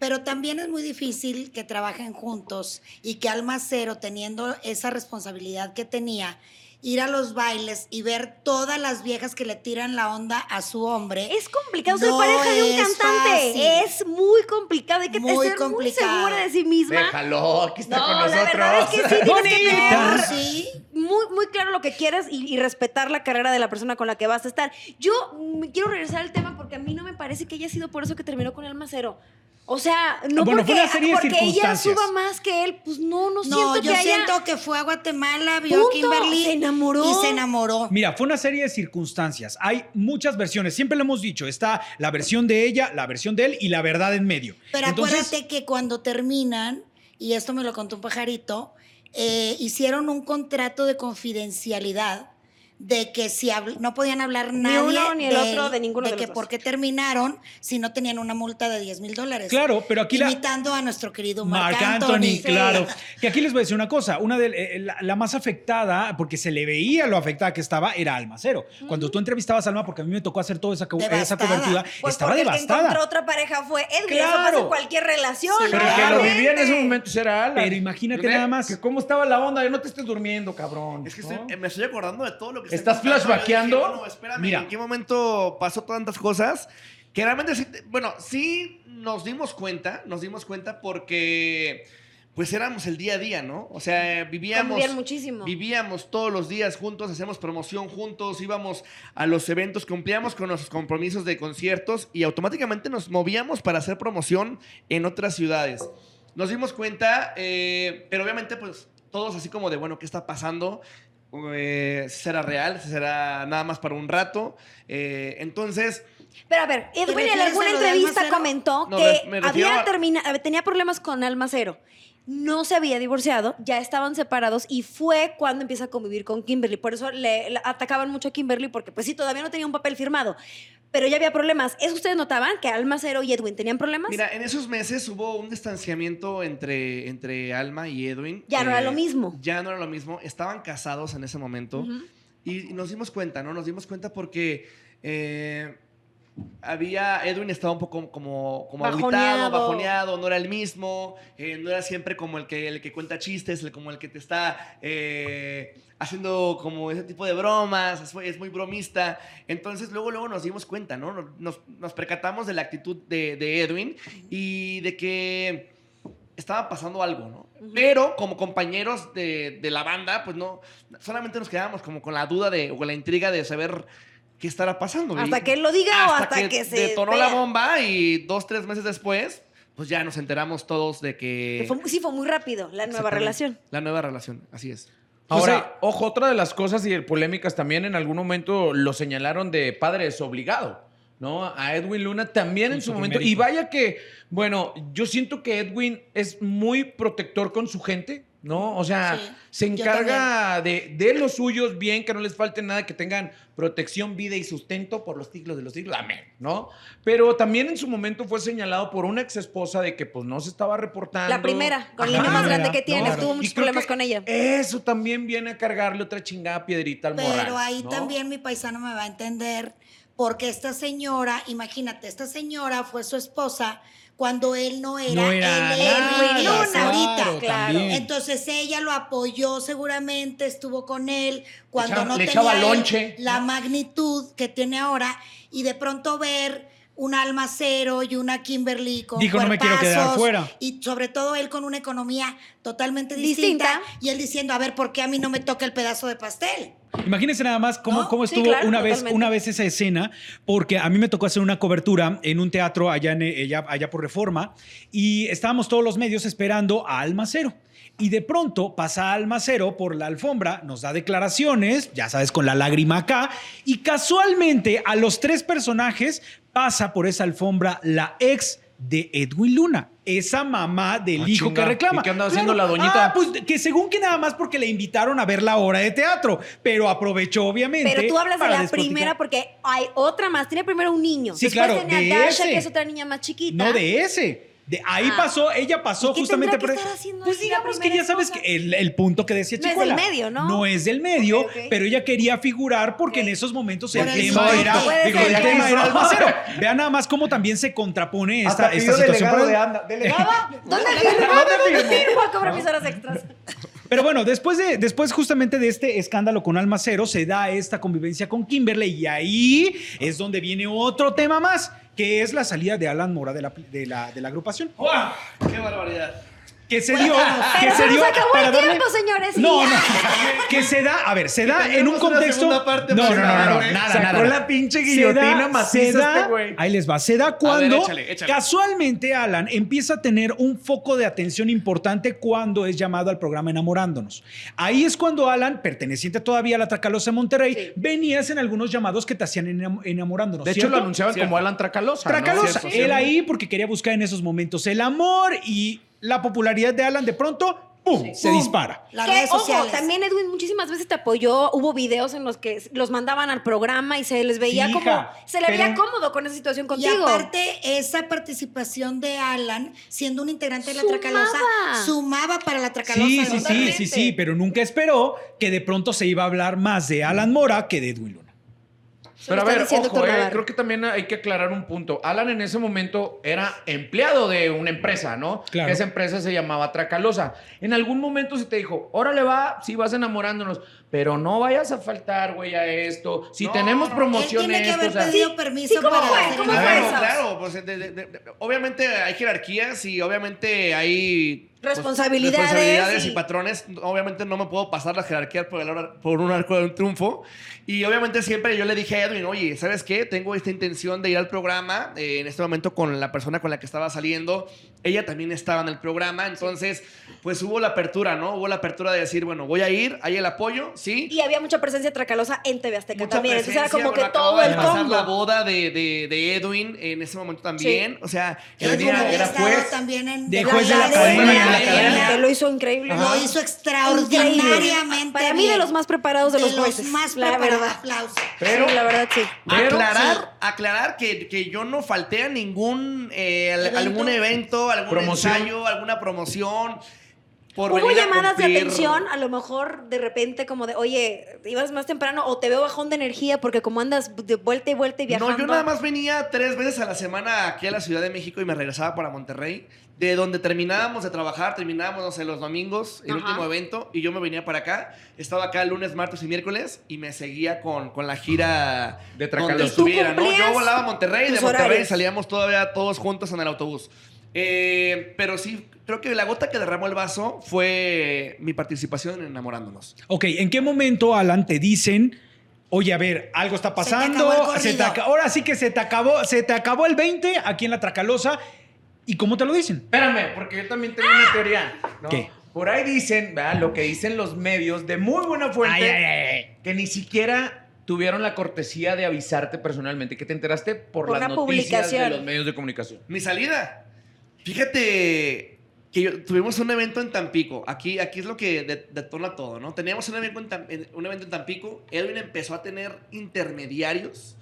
Pero también es muy difícil que trabajen juntos y que Almacero, teniendo esa responsabilidad que tenía, ir a los bailes y ver todas las viejas que le tiran la onda a su hombre.
Es complicado ser
No
pareja de un cantante.
fácil.
Es muy complicado. Hay que
Muy
ser muy
complicado.
segura de sí misma.
Déjalo, aquí está
No,
con
la
nosotros.
verdad es que sí tienes que tener
sí.
muy, muy claro lo que quieras y, y respetar la carrera de la persona con la que vas a estar. Yo me quiero regresar al tema porque a mí no me parece que haya sido por eso que terminó con el macero. O sea, no
Bueno, fue
porque,
una serie de
porque ella suba más que él, pues no, no,
No,
siento
yo
que haya...
siento que fue a Guatemala, vio a. Kimberly
Se enamoró.
y se enamoró.
Mira, fue una serie de circunstancias. Hay muchas versiones. Siempre lo hemos dicho. Está la versión de ella, la versión de él y la verdad en medio.
Pero
Entonces,
acuérdate que cuando terminan, y esto me lo contó un pajarito, eh, hicieron un contrato de confidencialidad de que si habl- no podían hablar
Ni
nadie
uno ni el
de
otro de ninguno de
que
los dos.
por qué terminaron si no tenían una multa de 10 mil dólares.
Claro, pero aquí la-
Imitando a nuestro querido
Marc
Marc,
Anthony,
Anthony.
claro. Que aquí les voy a decir una cosa. Una de eh, la, la más afectada, porque se le veía lo afectada que estaba, era Alma Cero. Cuando tú entrevistabas a Alma, porque a mí me tocó hacer toda esa, esa
Devastada.
cobertura,
Pues
estaba
porque el que
devastada.
encontró otra pareja fue Edwin. Eso
Claro.
pasa en cualquier relación.
Sí,
Pero que lo vivía en ese momento era Alan.
Pero imagínate nada más.
Que ¿Cómo estaba la onda? Yo no te estés durmiendo, cabrón.
Es que
¿no?
estoy- eh, me estoy acordando de todo lo que
¿Estás flashbackeando?
dije, Bueno, espérame,
Mira.
¿en qué momento pasó tantas cosas? Que realmente sí, bueno, sí nos dimos cuenta, nos dimos cuenta porque pues éramos el día a día, ¿no? O sea, vivíamos
Convivían muchísimo.
Vivíamos todos los días juntos, hacíamos promoción juntos, íbamos a los eventos, cumplíamos con nuestros compromisos de conciertos y automáticamente nos movíamos para hacer promoción en otras ciudades. Nos dimos cuenta, eh, pero obviamente pues todos así como de, bueno, ¿qué está pasando? Eh, ¿Será real? ¿Será nada más para un rato? Eh, entonces...
Pero a ver, Edwin en alguna entrevista comentó
No,
que
me- me refiero
había
a-
termina- tenía problemas con Alma Cero. No se había divorciado, ya estaban separados y fue cuando empieza a convivir con Kimberly. Por eso le, le atacaban mucho a Kimberly porque pues sí, todavía no tenía un papel firmado. Pero ya había problemas. ¿Eso ustedes notaban? ¿Que Alma Cero y Edwin tenían problemas?
Mira, en esos meses hubo un distanciamiento entre, entre Alma y Edwin. Eh,
Ya no era lo mismo.
Ya no era lo mismo. Estaban casados en ese momento. Y nos dimos cuenta, ¿no? Nos dimos cuenta porque eh, había. Edwin estaba un poco como, como
Bajoneado.
agüitado, bajoneado, no era el mismo, eh, no era siempre como el que, el que cuenta chistes, el- como el que te está eh, haciendo como ese tipo de bromas, es, muy- es muy bromista. Entonces, luego, luego nos dimos cuenta, ¿no? Nos, nos percatamos de la actitud de, de Edwin y de que estaba pasando algo, ¿no? Pero como compañeros de, de la banda, pues no, solamente nos quedábamos como con la duda de, o con la intriga de saber qué estará pasando.
Hasta
Y-
que él lo diga o hasta que se
detonó
vea.
la bomba y dos, tres meses después, pues ya nos enteramos todos de que...
Que fue- sí, fue muy rápido la nueva relación.
La nueva relación, así es.
Ahora, ojo, otra de las cosas y polémicas también en algún momento lo señalaron de padre desobligado, ¿no? A Edwin Luna también en su
su
momento. Y vaya que, bueno, yo siento que Edwin es muy protector con su gente, ¿no? O sea,
Sí,
se encarga de, de los suyos bien, que no les falte nada, que tengan protección, vida y sustento por los siglos de los siglos. Amén, ¿no? Pero también en su momento fue señalado por una ex esposa de que pues no se estaba reportando.
La primera, con el niño más grande que tiene.
claro.
Tuvo muchos problemas con ella.
Eso también viene a cargarle otra chingada piedrita al morral.
Pero ahí
¿no?
también mi paisano me va a entender, porque esta señora, imagínate, esta señora fue su esposa cuando él no era,
No era
Luna
claro,
ahorita.
claro.
Entonces ella lo apoyó seguramente, estuvo con él cuando
echaba-
no
le
tenía él la magnitud que tiene ahora y de pronto ver un alma cero y una Kimberly con
Dijo, "No me quiero quedar
cuerpazos",
fuera.
y sobre todo él con una economía totalmente distinta,
Distinta.
y él diciendo, a ver, ¿por qué a mí no me toca el pedazo de pastel?
Imagínense nada más cómo,
¿No?
cómo
Sí,
estuvo
claro,
una, vez, una vez esa escena, porque a mí me tocó hacer una cobertura en un teatro allá, en, allá, allá por Reforma y estábamos todos los medios esperando a Almacero. Y de pronto pasa Almacero por la alfombra, nos da declaraciones, ya sabes, con la lágrima acá, y casualmente a los tres personajes pasa por esa alfombra la ex de Edwin Luna, esa mamá del
Ah,
hijo
chinga.
que reclama.
¿Y qué andaba haciendo la doñita?
Ah, pues que según que nada más porque le invitaron a ver la obra de teatro, pero aprovechó obviamente.
Pero tú hablas de la primera porque hay otra más. Tiene primero un niño.
Sí,
Después
claro,
tenía
de
Dasha,
ese.
que es otra niña más chiquita.
No de ese. De ahí
Ah.
pasó, ella pasó
¿Y qué
justamente
tendrá que
por
estar haciendo
Pues digamos que ya sabes que el, el punto que decía
No es
Chicuela.
del medio, ¿no?
No es del medio, pero ella quería figurar porque en esos momentos
Por
el
el
tema era, digo, el tema era Almacero. Vean nada más cómo también se contrapone esta,
Hasta
esta
pidió
situación.
delegado
Pero-
de anda. ¿Delegada?
¿Dónde firmó? ¿Dónde firmó? A cobrar mis horas extras.
Pero bueno, después, de, después justamente de este escándalo con Alma Cero, se da esta convivencia con Kimberly y ahí es donde viene otro tema más, que es la salida de Alan Mora de la, de la, de la agrupación.
¡Qué barbaridad!
Que se dio, que se
se
dio
nos acabó
para
el
darle-
tiempo, señores.
No, no, que se da, a ver, se da en un contexto. no, no, no, no, nada,
Sacó
nada.
la pinche
Se
guillotina
da-
maciza
se da-
este güey.
Ahí les va. Se da cuando
échale, échale.
casualmente Alan empieza a tener un foco de atención importante cuando es llamado al programa Enamorándonos. Ahí es cuando Alan, perteneciente todavía a la Tracalosa de Monterrey,
Sí.
venías en algunos llamados que te hacían enam- enamorándonos.
De hecho, lo anunciaban
Cierto.
como Alan Tracalosa. ¿no?
Tracalosa.
Cierto,
Él
cierto.
ahí porque quería buscar en esos momentos el amor y la popularidad de Alan de pronto ¡pum! se
¡Pum!
dispara.
Las redes
ojo,
sociales.
también Edwin muchísimas veces te apoyó. Hubo videos en los que los mandaban al programa y se les veía
Sí,
como.
hija,
Se le veía cómodo con esa situación
Y
contigo.
aparte, esa participación de Alan, siendo un integrante de la
Sumaba.
Tracalosa, sumaba para la Tracalosa.
Sí, sí, sí, sí, sí, pero nunca esperó que de pronto se iba a hablar más de Alan Mora que de Edwin Luna.
Pero a ver, ojo, eh, creo que también hay que aclarar un punto. Alan en ese momento era empleado de una empresa, ¿no?
Claro.
Esa empresa se llamaba Tracalosa. En algún momento se te dijo, órale va, sí vas enamorándonos, pero no vayas a faltar, güey, a esto. Si
No,
tenemos
Él tiene que
esto,
haber
o sea,
pedido permiso
sí, ¿cómo
para
fue?
hacer
¿Cómo
el-
fue
Claro,
eso?
claro, pues de- de- de- de- obviamente hay jerarquías y obviamente hay
Responsabilidades
responsabilidades y...
y-
patrones. Obviamente no me puedo pasar la jerarquía por, el por un arco de un triunfo. Y obviamente siempre yo le dije a Edwin, oye, ¿sabes qué? Tengo esta intención de ir al programa. eh, en este momento con la persona con la que estaba saliendo, ella también estaba en el programa. Entonces, pues hubo la apertura, ¿no? Hubo la apertura de decir, bueno, voy a ir, hay el apoyo, ¿sí?
Y había mucha presencia tracalosa en TV Azteca
Mucha
también. Entonces era
presencia,
como
bueno,
que todo
de
el
pasar
combo.
la boda de, de- de Edwin en ese momento también. O sea, era, era- juez.
también en
De
la
juez de la
academia,
de
lo hizo increíble.
Lo hizo extraordinariamente.
Para mí, de los más preparados de, los jueces.
más
la
preparados.
verdad.
Aplausos.
Pero-
Sí, la verdad, sí.
Pero-
aclarar, aclarar que, que yo no falté a ningún eh, algún evento, algún
Promoción.
ensayo, alguna promoción. Por
Hubo llamadas de atención, a lo mejor de repente como de, oye, ibas más temprano o te veo bajón de energía porque como andas de vuelta y vuelta y viajando.
No, yo nada más venía tres veces a la semana aquí a la Ciudad de México y me regresaba para Monterrey. De donde terminábamos de trabajar, terminábamos, no sé, los domingos, el
Ajá.
último evento, y yo me venía para acá. Estaba acá lunes, martes y miércoles y me seguía con, con la gira
De
donde
Tracalosa.
¿Y tú
estuviera, ¿no? Yo volaba a Monterrey, de Monterrey
horarios?
salíamos todavía todos juntos en el autobús. Eh, pero sí, creo que la gota que derramó el vaso fue mi participación en Enamorándonos.
Ok, ¿en qué momento, Alan, te dicen, oye, a ver, algo está
Se te acabó el
pasando, se te ahora sí que se te acabó, se te acabó el 20 aquí en la Tracalosa, ¿y cómo te lo dicen?
Espérame, porque yo también tengo una teoría. ¿no?
¿Qué?
Por ahí dicen, ¿verdad? lo que dicen los medios de muy buena fuente,
Ay, ay, ay, ay.
que ni siquiera tuvieron la cortesía de avisarte personalmente, que te enteraste por,
Por
las noticias
publicación.
de los medios de comunicación.
Mi salida. Fíjate que tuvimos un evento en Tampico. Aquí, aquí es lo que de- detona todo, ¿no? Teníamos un evento en- un evento en Tampico. Edwin empezó a tener intermediarios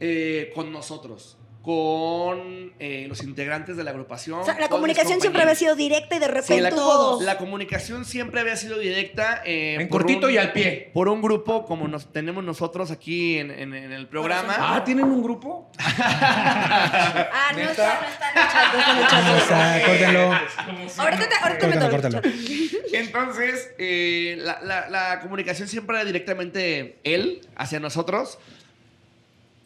eh, con nosotros, con eh, los integrantes de la agrupación.
O sea, la comunicación siempre había sido directa y de
Sí,
repente
la,
hubo...
la comunicación siempre había sido directa. eh,
En cortito
un-
y al pie.
Por un grupo como nos tenemos nosotros aquí en, en- en el programa.
Ah, ¿tienen un grupo?
Ah, no está, no está no está.
No está, córtenlo.
Ahorita te, ahorita te
Córtalo, córtalo.
Entonces, eh, la, la- la comunicación siempre era directamente él hacia nosotros.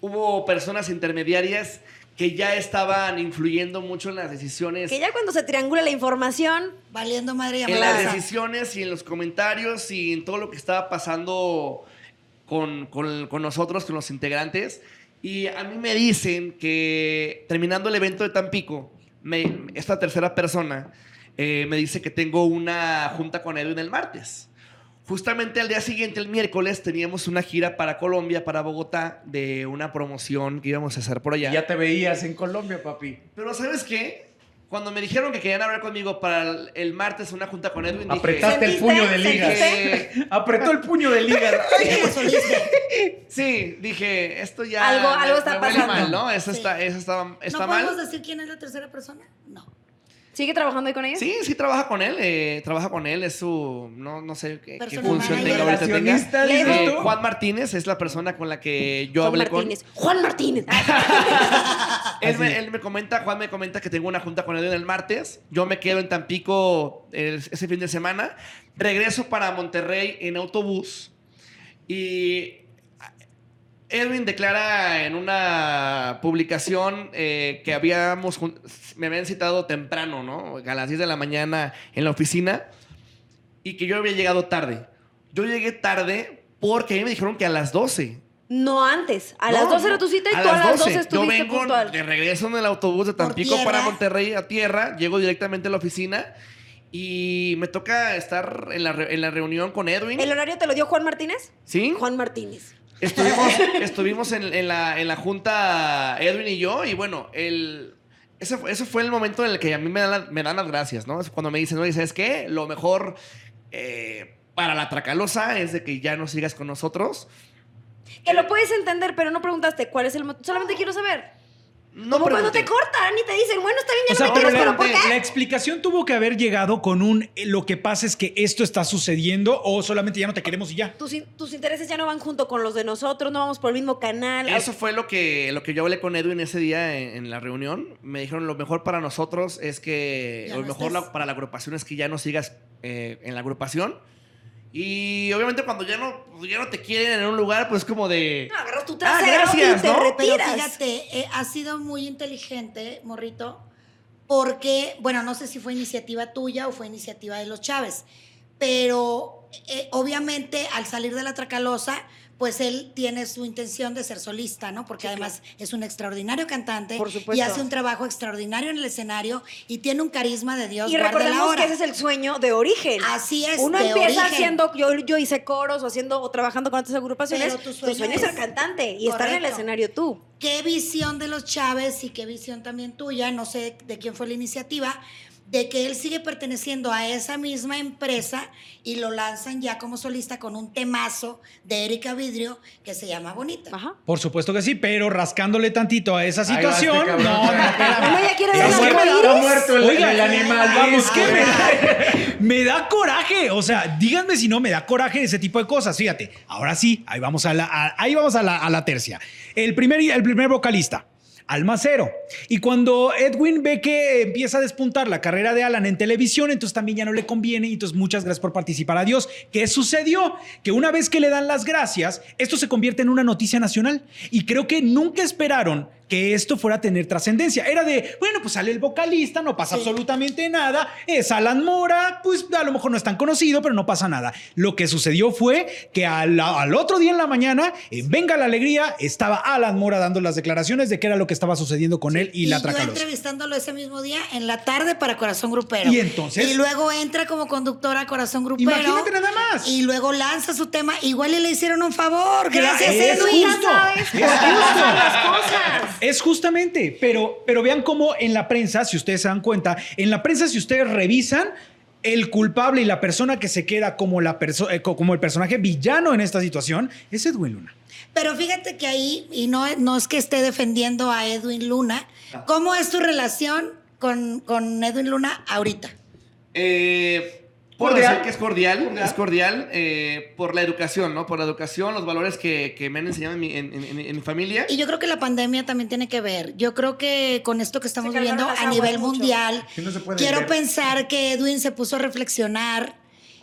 Hubo personas intermediarias que ya estaban influyendo mucho en las decisiones.
Que ya cuando se triangula la información,
Valiendo madre y
En las decisiones y en los comentarios y en todo lo que estaba pasando con, con- con nosotros, con los integrantes. Y a mí me dicen que terminando el evento de Tampico, me- esta tercera persona eh, me dice que tengo una junta con Edwin el martes. Justamente al día siguiente, el miércoles, teníamos una gira para Colombia, para Bogotá, de una promoción que íbamos a hacer por allá.
Ya te veías en Colombia, papi.
Pero ¿sabes qué? Cuando me dijeron que querían hablar conmigo para el, el martes una junta con Edwin, dije...
Apretaste el puño de liga.
¿Sentiste?
Apretó el puño de liga.
Sí,
dije, esto ya
Algo-
me-
algo está
me
pasando.
mal, ¿no? Eso
Sí.
está, eso está, está
¿No
mal.
podemos decir quién es la tercera persona? No.
¿Sigue trabajando ahí con ellos?
Sí, sí trabaja con él, eh, trabaja con él, es su, no, no sé qué, qué función tenga ahorita tenga. Eh. Juan Martínez es la persona con la que yo
Juan
hablé
Martínez. Juan Martínez.
con... Él me, él me comenta, Juan me comenta que tengo una junta con él el martes, yo me quedo en Tampico el- ese fin de semana, regreso para Monterrey en autobús y Edwin declara en una publicación eh, que habíamos me habían citado temprano, ¿no? A las 10 de la mañana en la oficina y que yo había llegado tarde. Yo llegué tarde porque a mí me dijeron que a las 12.
No antes. A
No,
las 12
no,
era tu cita y tú a las 12
Yo
estuviste
vengo
puntual.
de regreso en el autobús de Tampico para Monterrey a tierra, llego directamente a la oficina y me toca estar en la, re- en la reunión con Edwin.
¿El horario te lo dio Juan Martínez?
¿Sí?
Juan Martínez.
Estuvimos, estuvimos en, la, en la junta Edwin y yo, y bueno, el, ese, fue- el momento en el que a mí me dan, me las gracias, ¿no? Es cuando me dicen, oye, ¿sabes qué? Lo mejor eh, para la Tracalosa es de que ya no sigas con nosotros.
Que lo puedes entender, pero no preguntaste cuál es el motivo. Solamente quiero saber.
No
Como cuando te cortan y te dicen, bueno, está bien, ya
O sea,
no me
pero
quieres,
la,
pero ¿por qué?
la explicación tuvo que haber llegado con un eh, lo que pasa es que esto está sucediendo o solamente ya no te queremos y ya.
Tus, tus intereses ya no van junto con los de nosotros, no vamos por el mismo canal.
Eso fue lo que, lo que yo hablé con Edwin ese día en, en la reunión. Me dijeron, lo mejor para nosotros es que,
Ya
lo
no
mejor la- para la agrupación es que ya no sigas eh, en la agrupación. Y obviamente cuando ya no, ya no te quieren en un lugar, pues como de...
No, agarras tu
Ah,
trasero
gracias,
y te
¿no?
Pero
retiras.
fíjate, eh, ha sido muy inteligente, Morrito, porque, bueno, no sé si fue iniciativa tuya o fue iniciativa de los Chávez, pero eh, obviamente al salir de la Tracalosa, pues él tiene su intención de ser solista, ¿no? Porque además es un extraordinario cantante
Por
y hace un trabajo extraordinario en el escenario y tiene un carisma de Dios.
Y recordemos que ese es el sueño de origen.
Así es,
Uno empieza
origen.
haciendo, yo, yo hice coros o haciendo o trabajando con otras agrupaciones.
Pero tu
tu
sueño
sueño, es
es-
ser cantante y estar en el escenario tú.
qué visión de los Chávez y qué visión también tuya, no sé de quién fue la iniciativa, de que él sigue perteneciendo a esa misma empresa y lo lanzan ya como solista con un temazo de Erika Vidrio que se llama Bonita.
Ajá.
Por supuesto que sí, pero rascándole tantito a esa situación.
este cabrón.
no, no, espérame.
Uno ya quiere ver
Es que me da-
muerto el,
Oiga,
el animal. Vamos,
Es que me da, me da coraje. O sea, díganme si no me da coraje ese tipo de cosas. Fíjate, ahora sí, ahí vamos a la, a- ahí vamos a la, a la tercia. El primer, el primer vocalista. Almacero. Y cuando Edwin ve que empieza a despuntar la carrera de Alan en televisión, entonces también ya no le conviene. Y entonces muchas gracias por participar. Adiós. ¿Qué sucedió? Que una vez que le dan las gracias, esto se convierte en una noticia nacional. Y creo que nunca esperaron que esto fuera a tener trascendencia. Era de, bueno, pues sale el vocalista, no pasa
Sí.
absolutamente nada. Es Alan Mora, pues a lo mejor no es tan conocido, pero no pasa nada. Lo que sucedió fue que al, al otro día en la mañana, en Venga la Alegría, estaba Alan Mora dando las declaraciones de qué era lo que estaba sucediendo con él y, la
yo entrevistándolo ese mismo día en la tarde para Corazón Grupero.
Y entonces-
Y luego entra como conductora a Corazón Grupero.
Imagínate nada más.
Y luego lanza su tema. Igual y le hicieron un favor. Gracias,
es
Edwin.
justo.
sabes
Es
las cosas.
Es justamente, pero, pero vean cómo en la prensa, si ustedes se dan cuenta, en la prensa, si ustedes revisan, el culpable y la persona que se queda como, la perso- eh, co- como el personaje villano en esta situación es Edwin Luna.
Pero fíjate que ahí, y no, no es que esté defendiendo a Edwin Luna, ¿cómo es tu relación con, con Edwin Luna ahorita?
Eh, puedo
Cordial.
decir que es cordial, es cordial eh, por la educación, ¿no? Por la educación, los valores que, que me han enseñado en mi, en- en- mi familia.
Y yo creo que la pandemia también tiene que ver. Yo creo que con esto que estamos viviendo a nivel
mucho.
mundial,
no
quiero
ver.
pensar que Edwin se puso a reflexionar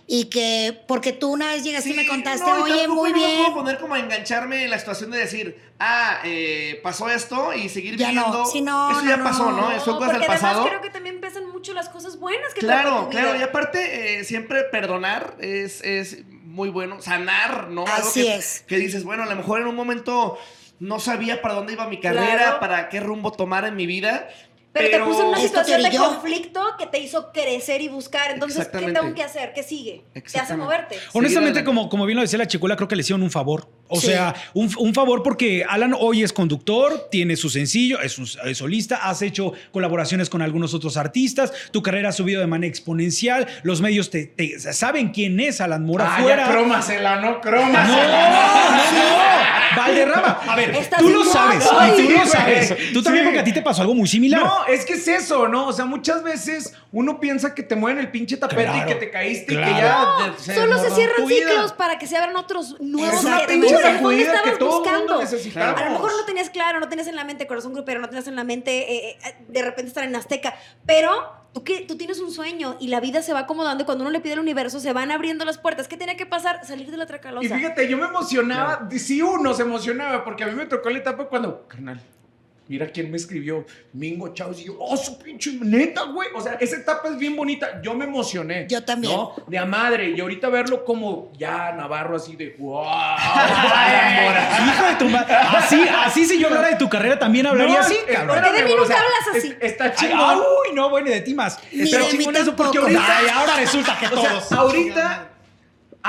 y que, porque tú una vez llegaste y me contaste,
no, y
oye, muy
no
bien.
puedo poner como a engancharme en la situación de decir, ah, eh, pasó esto y seguir
Ya no,
viviendo.
sí, no,
Eso
no,
ya
no,
pasó, ¿no?
no,
Son cosas
porque
del pasado.
además creo que también pesan mucho las cosas buenas que
Claro, claro.
vida.
Y aparte, eh, siempre perdonar es, es muy bueno. Sanar, ¿no? Algo
Así
que,
es.
Que dices, bueno, a lo mejor en un momento no sabía para dónde iba mi carrera,
Claro.
para qué rumbo tomar en mi vida.
Pero, te puso en una situación de conflicto que te hizo crecer y buscar. Entonces, ¿qué tengo que hacer? ¿Qué sigue? Te hace moverte.
Honestamente, como, como bien lo decía la chicuela, creo que le hicieron un favor. O
Sí.
sea, un, un favor porque Alan hoy es conductor, tiene su sencillo, es, un, es solista, has hecho colaboraciones con algunos otros artistas, tu carrera ha subido de manera exponencial, los medios te, te- saben quién es Alan Mora
Ah,
fuera.
ya crómasela, no
No,
crómasela.
no, no. Valderrama. A ver,
Estás
tú lo sabes. tú
Sí,
lo
güey.
sabes. Tú también,
Sí.
porque a ti te pasó algo muy similar.
No, es que es eso, ¿no? O sea, muchas veces uno piensa que te mueven el pinche tapete
Claro,
y que te caíste
claro.
y que ya
No,
de- se
solo se
desmoronó
cierran
tu vida.
ciclos para que se abran otros nuevos
Es
una
que
pinche todo el mundo
buscando.
necesitamos.
A lo mejor no tenías claro, no tenías en la mente corazón grupero, no tenías en la mente eh, eh, de repente estar en Azteca, pero tú, que, tú tienes un sueño y la vida se va acomodando y cuando uno le pide al universo se van abriendo las puertas. ¿Qué tiene que pasar? Salir de la tracalosa.
Y fíjate, yo me emocionaba, sí uno se emocionaba, porque a mí me tocó la etapa cuando, carnal, mira quién me escribió, Mingo Chaus, y yo, oh, su pinche neta, güey. O sea, esa etapa es bien bonita, yo me emocioné.
Yo también.
¿no? De a madre, y ahorita verlo como ya Navarro así de, wow.
Hijo de tu madre. Así, así si yo hablara de tu carrera, también hablaría así, cabrón.
¿Por qué de mí nunca hablas así?
es- está
Ay,
chingón.
uy, no, bueno, de ti más.
Ni
Está
de mí
chingón eso porque ahorita.
Ay, ahora resulta que
O sea,
todos.
ahorita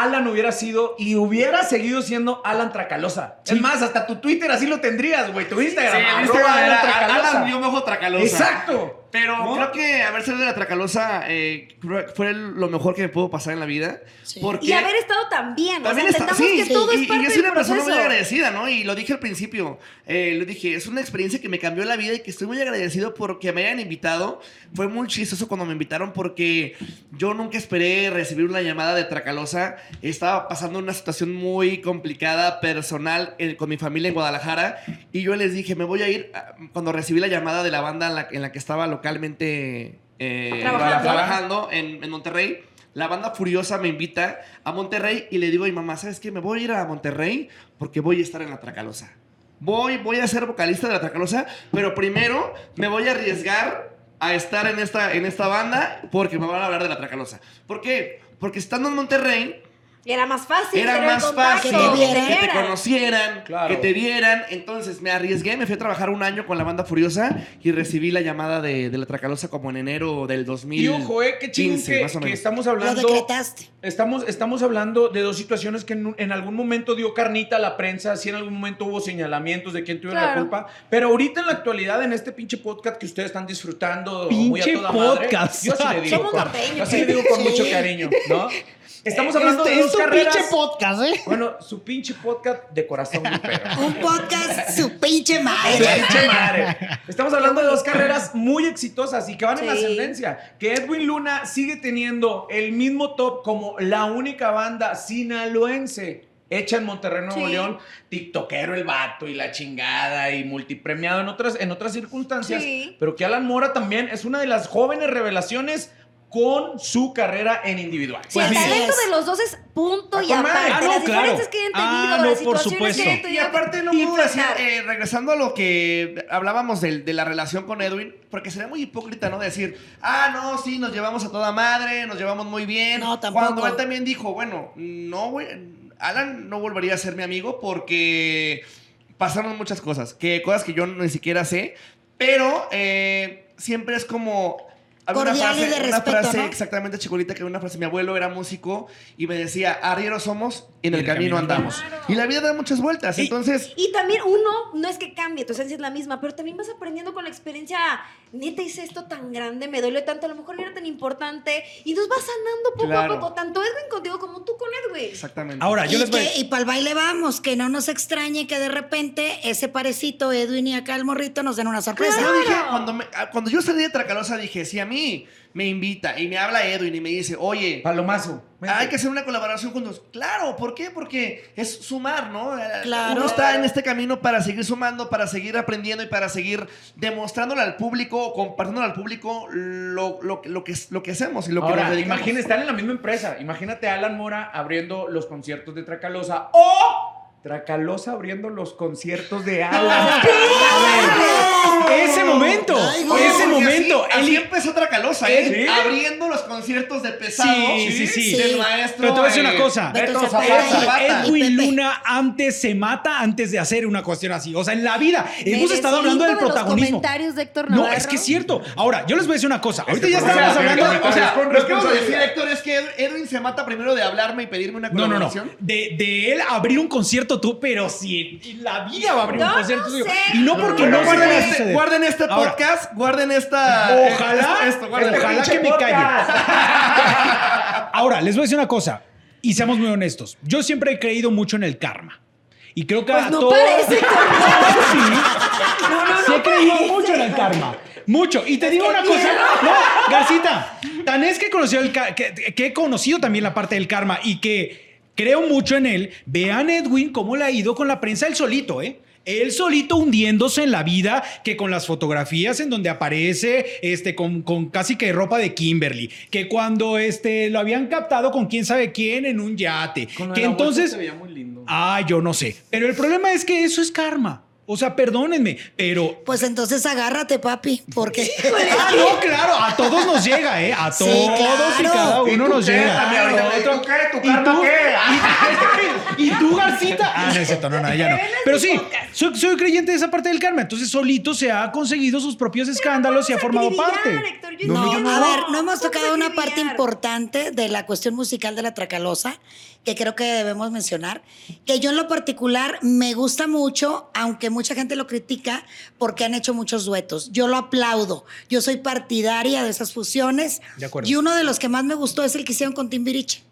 Alan hubiera sido y hubiera seguido siendo Alan Tracalosa. Es más, hasta tu Twitter así lo tendrías, güey. Tu Instagram.
Sí, el
Alan Tracalosa.
Alan guion bajo Tracalosa.
Exacto.
Pero
¿No?
creo que haber salido de la Tracalosa eh, fue lo mejor que me pudo pasar en la vida.
Sí.
Porque
Y haber estado tan bien.
También
o sea,
está, sí,
que todo
y,
es
y
parte
yo soy una persona muy
proceso.
agradecida, ¿no? Y lo dije al principio, eh, lo dije, es una experiencia que me cambió la vida y que estoy muy agradecido porque me hayan invitado. Fue muy chistoso cuando me invitaron porque yo nunca esperé recibir una llamada de Tracalosa. Estaba pasando una situación muy complicada, personal, eh, con mi familia en Guadalajara y yo les dije, me voy a ir, cuando recibí la llamada de la banda en la, en la que estaba localmente eh,
Trabajando.
trabajando en, en Monterrey. La banda Furiosa me invita a Monterrey y le digo a mi mamá, ¿sabes qué? Me voy a ir a Monterrey porque voy a estar en la Tracalosa. Voy, voy a ser vocalista de la Tracalosa, pero primero me voy a arriesgar a estar en esta, en esta banda porque me van a hablar de la Tracalosa. ¿Por qué? Porque estando en Monterrey,
Era más fácil.
era más
contacto,
fácil
que te vieran.
que te conocieran,
Claro.
que te vieran. Entonces me arriesgué, me fui a trabajar un año con la banda Furiosa y recibí la llamada de, de la Tracalosa como en enero del 2000.
Y ojo, eh, qué chingón que,
más o
que
menos.
estamos
Lo
hablando.
decretaste.
Estamos, estamos hablando de dos situaciones que en, algún momento dio carnita a la prensa, sí en algún momento hubo señalamientos de quién tuvo la culpa, pero ahorita en la actualidad, en este pinche podcast que ustedes están disfrutando muy a
Pinche
toda madre,
podcast.
yo sí le digo,
Somos
con,
norteños,
yo sí le digo con
Sí.
mucho cariño, ¿no? Estamos hablando
Este
de dos
es
carreras.
pinche podcast, ¿eh?
Bueno, su pinche podcast de corazón, mi perro.
Un podcast, su pinche madre.
Pinche madre. Estamos hablando de dos carreras muy exitosas y que van en ascendencia. Que Edwin Luna sigue teniendo el mismo top como la única banda sinaloense hecha en Monterrey, Nuevo
Sí.
León. TikTokero el vato y la chingada y multipremiado en otras, en otras circunstancias.
Sí.
Pero que Alan Mora también es una de las jóvenes revelaciones con su carrera en individual.
Sí,
Pues
el talento
es.
de los dos es punto y aparte.
Ah, no,
las
claro.
diferencias que hayan tenido,
Ah, no,
las
por
situaciones
supuesto.
que
Y aparte no puedo decir, eh, regresando a lo que hablábamos del- de, la relación con Edwin, porque sería muy hipócrita, ¿no? Decir, ah, no, sí, nos llevamos a toda madre, nos llevamos muy bien.
No, tampoco.
Cuando él también dijo, bueno, no, güey, Alan no volvería a ser mi amigo porque pasaron muchas cosas, que cosas que yo ni siquiera sé, pero eh, siempre es como... había una
Cordial y
frase,
de
una
respeto,
frase
¿no?
exactamente chicolita que una frase mi abuelo era músico y me decía arrieros somos y en
Y
el, camino,
camino
andamos y la vida da muchas vueltas
Y-
entonces
Y también uno, no es que cambie, tu esencia es la misma, pero también vas aprendiendo con la experiencia, neta hice esto tan grande, me dolió tanto, a lo mejor no era tan importante, y nos vas sanando poco
Claro.
a poco, tanto Edwin contigo como tú con Edwin.
exactamente
Ahora, yo
y,
les voy
que- y para el baile vamos, que no nos extrañe que de repente ese parecito Edwin y acá el morrito nos den una sorpresa.
Yo dije, cuando, me- ah, cuando yo salí de Tracalosa dije, si a mí me invita y me habla Edwin y me dice, oye,
Palomazo. vente.
hay que hacer una colaboración juntos. Claro, ¿por qué? Porque es sumar, ¿no? Eh,
Claro.
Uno está en este camino para seguir sumando, para seguir aprendiendo y para seguir demostrándole al público, compartiéndole al público lo, lo, lo que, lo que hacemos y lo que nos dedicamos.
imagínate, están en la misma empresa. Imagínate a Alan Mora abriendo los conciertos de Tracalosa o Tracalosa abriendo los conciertos de Alan.
Ese momento,
Ay, güey.
ese momento.
Así, así
el-
empezó Tracalosa, ¿eh?
¿Sí?
Abriendo los conciertos de pesado.
Sí, sí, sí.
Del
Sí.
maestro.
Pero te voy a decir una
eh,
cosa. Edwin. Luna antes se mata antes de hacer una cuestión así. O sea, en la vida hemos estado hablando del
de los
protagonismo.
comentarios de Héctor
No, es que es cierto. Ahora, yo les voy a decir una cosa. Ahorita
Este
ya estábamos
es
hablando.
o sea, lo que vamos a decir. Héctor, es que Ed- Edwin se mata primero de hablarme y pedirme una
No, no, no.
colaboración.
De, de él abrir un concierto tú, pero si en la vida va a abrir un concierto
sé.
Y no porque no, se
guarden, este, guarden este
Ahora,
podcast, guarden esta.
Ojalá,
esto, esto, guarden.
ojalá que me calle. Ahora, les voy a decir una cosa. Y seamos muy honestos. Yo siempre he creído mucho en el karma. Y creo que
Pues
a
no
todos-
parece.
Sí,
No, no,
sí he creído
parece.
mucho en el karma. Mucho. Y te digo una cosa. No, Garcita. Tan es que he, conocido el ca- que, que he conocido también la parte del karma y que creo mucho en él. Vean Edwin cómo le ha ido con la prensa él solito, ¿eh? Él solito hundiéndose en la vida, que con las fotografías en donde aparece este, con, con casi que ropa de Kimberly, que cuando este, lo habían captado con quién sabe quién en un yate,
Con
que entonces...
se veía muy lindo.
Ah, yo no sé. Pero el problema es que eso es karma. O sea, perdónenme, pero.
Pues entonces agárrate, papi, porque
Ah, no, claro, a todos nos llega, ¿eh? A
Sí,
todos y
claro.
cada
¿Y
uno
tú
nos
qué?
llega.
También ahorita, ¿y tú qué? ¿Tu
¿Y
karma
tú?
qué?
¿Y tú, casita. Ah, no es cierto, no, no, ya no. Pero sí, soy, soy creyente de esa parte del karma. Entonces, solito se ha conseguido sus propios escándalos y ha formado parte.
Héctor, yo
No,
entiendo.
a ver, no hemos tocado una parte importante de la cuestión musical de la Tracalosa, que creo que debemos mencionar, que yo en lo particular me gusta mucho, aunque mucha gente lo critica, porque han hecho muchos duetos. Yo lo aplaudo. Yo soy partidaria de esas fusiones.
De acuerdo.
Y uno de los que más me gustó es el que hicieron con Timbiriche.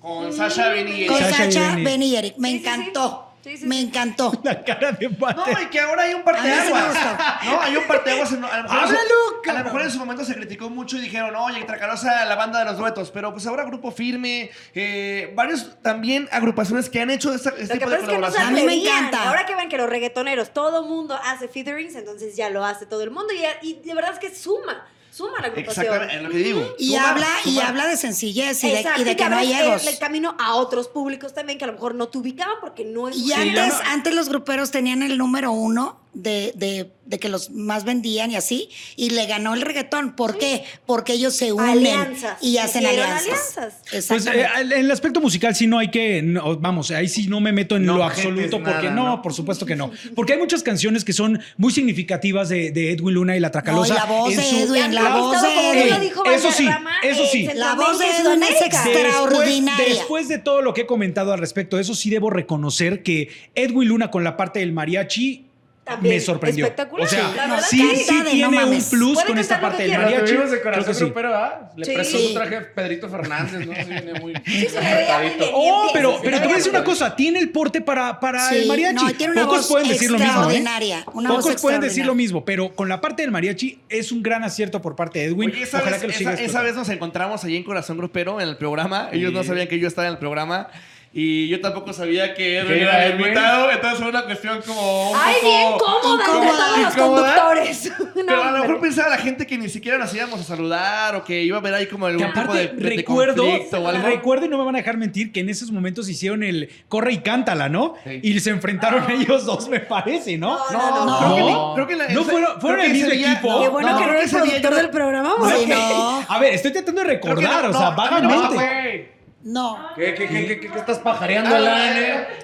Con Sasha Beni y
Con
Sasha y
Sacha,
Benny.
Ben y Eric. Me
Sí, sí, sí.
encantó.
Sí, sí,
me encantó.
La cara de
No,
Pate.
y que ahora hay un parteaguas. No, hay un parteaguas. en- A lo mejor, en su-
¡Háblalo,
a lo mejor en su momento se criticó mucho y dijeron, oye, Tracalosa, la banda de los duetos. Pero pues ahora Grupo Firme, eh, varios también agrupaciones que han hecho esta- este
Lo que
tipo de
que no
colaboración.
A mí me encanta.
Ahora que ven que los reggaetoneros, todo mundo hace featurings, entonces ya lo hace todo el mundo. Y, y de verdad es que suma, suma la agrupación.
Exactamente, es lo que digo.
Y
Suma,
habla, y
suma.
habla de sencillez y de, y de que no hay
el-
egos.
El, camino a otros públicos también que a lo mejor no te ubicaban porque no es
Y antes, antes los gruperos tenían el número uno de, de- de que los más vendían y así, y le ganó el reggaetón. ¿Por qué? Porque ellos se unen
Alianzas.
y hacen alianzas.
alianzas.
Pues eh, en el aspecto musical sí no hay que, no, vamos, ahí sí no me meto en
No
lo absoluto porque
nada,
no,
¿no?
por supuesto que no. Porque hay muchas canciones que son muy significativas de, de Edwin Luna y La Tracalosa.
y la voz
en
de Edwin, la voz de
Eso sí, eso sí.
La voz de Edwin es extraordinaria.
Después, después de todo lo que he comentado al respecto de eso, sí debo reconocer que Edwin Luna con la parte del mariachi
También,
me sorprendió.
espectacular.
O sea,
Sí, la verdad
sí, tiene
No
un plus con esta
lo
parte del.
Lo
mariachi.
tuvimos de corazón
que sí.
grupero, ¿ah? Le
Sí.
prestó su traje Pedrito Fernández, ¿no? Sí, viene muy...
Sí, se bien.
Oh,
bien,
pero, pero
se
te voy a decir una cosa, tiene el porte para, para
Sí,
el mariachi.
no, tiene una
Pocos
voz
pueden decir lo mismo, ¿eh?
extraordinaria, una voz
Pocos pueden decir lo mismo, pero con la parte del mariachi es un gran acierto por parte de Edwin.
Oye, esa,
Ojalá
vez,
que lo
esa- esa vez nos encontramos allí en Corazón Grupero en el programa. Ellos no sabían que yo estaba en el programa. Y yo tampoco sabía que Edwin
¿Que
era
era
el
Edwin?
invitado. Entonces fue una cuestión como un
Ay,
poco...
bien cómoda entre
incómoda,
los
incómoda.
conductores.
Pero
No,
a lo mejor pensaba la gente que ni siquiera nos íbamos a saludar o que iba a haber ahí como algún tipo
aparte,
de, de- de
recuerdo,
conflicto o algo.
recuerdo y no me van a dejar mentir que en esos momentos hicieron el corre y cántala, ¿no?
Sí.
Y se enfrentaron ellos dos, me parece, ¿no?
No,
No,
creo que,
no.
creo que la-
No fueron- el mismo equipo.
Qué bueno
no,
que no era el
no-
del programa.
No,
A ver, estoy tratando de recordar,
no,
o sea,
no
vagamente.
No.
¿Qué, qué, qué, qué, qué, estás pajareando al aire?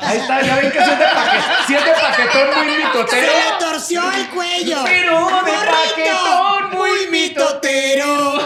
Ahí está, ya ven que siete, paque, siete paquetón muy
Se
mitotero.
le torció el cuello.
Pero de paquetón muy
mitotero.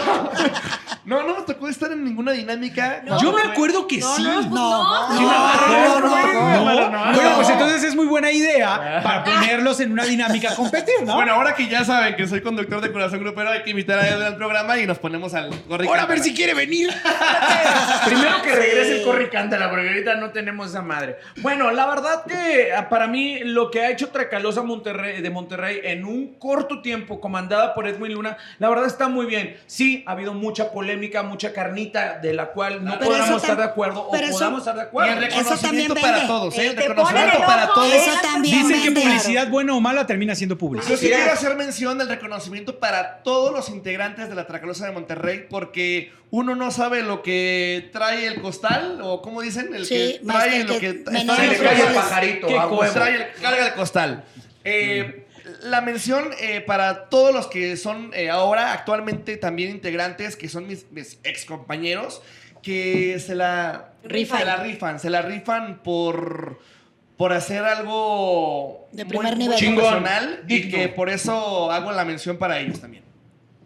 No, no me tocó estar en ninguna dinámica.
No.
Yo me acuerdo que
No,
sí.
no,
No,
no.
no, no, no,
No, Bueno, pues entonces es muy buena idea para ponerlos en una dinámica a competir, ¿no?
Bueno, ahora que ya saben que soy conductor de Corazón Grupero, hay que invitar a Edwin al programa y nos ponemos al gorri
ahora a ver si quiere venir.
Primero que regrese el corre y cántala, porque ahorita no tenemos esa madre. Bueno, la verdad que ah, para mí lo que ha hecho Tracalosa Monterrey, de Monterrey en un corto tiempo, comandada por Edwin Luna, la verdad está muy bien. Sí, ha habido mucha polémica, mucha carnita, de la cual no
Pero
podamos estar de acuerdo o
eso-
podamos estar de
Y el
acuerdo.
reconocimiento para todos, ¿eh? El
Eh, te
reconocimiento
el
para todos.
Eso también
Dicen que publicidad buena o mala termina siendo
Yo
publicidad.
sí quiero hacer mención del reconocimiento para todos los integrantes de la Tracalosa de Monterrey porque uno no sabe lo que trae el costal o como dicen, el
Sí,
que trae
el
lo
que
que
cae el pajarito,
trae el, carga el costal. Eh, la mención eh, para todos los que son eh, ahora actualmente también integrantes, que son mis, mis ex compañeros, que se la
Rifan.
se la rifan, se la rifan por por hacer algo
De primer
muy
nivel.
Chingón.
y que por eso hago la mención para ellos también.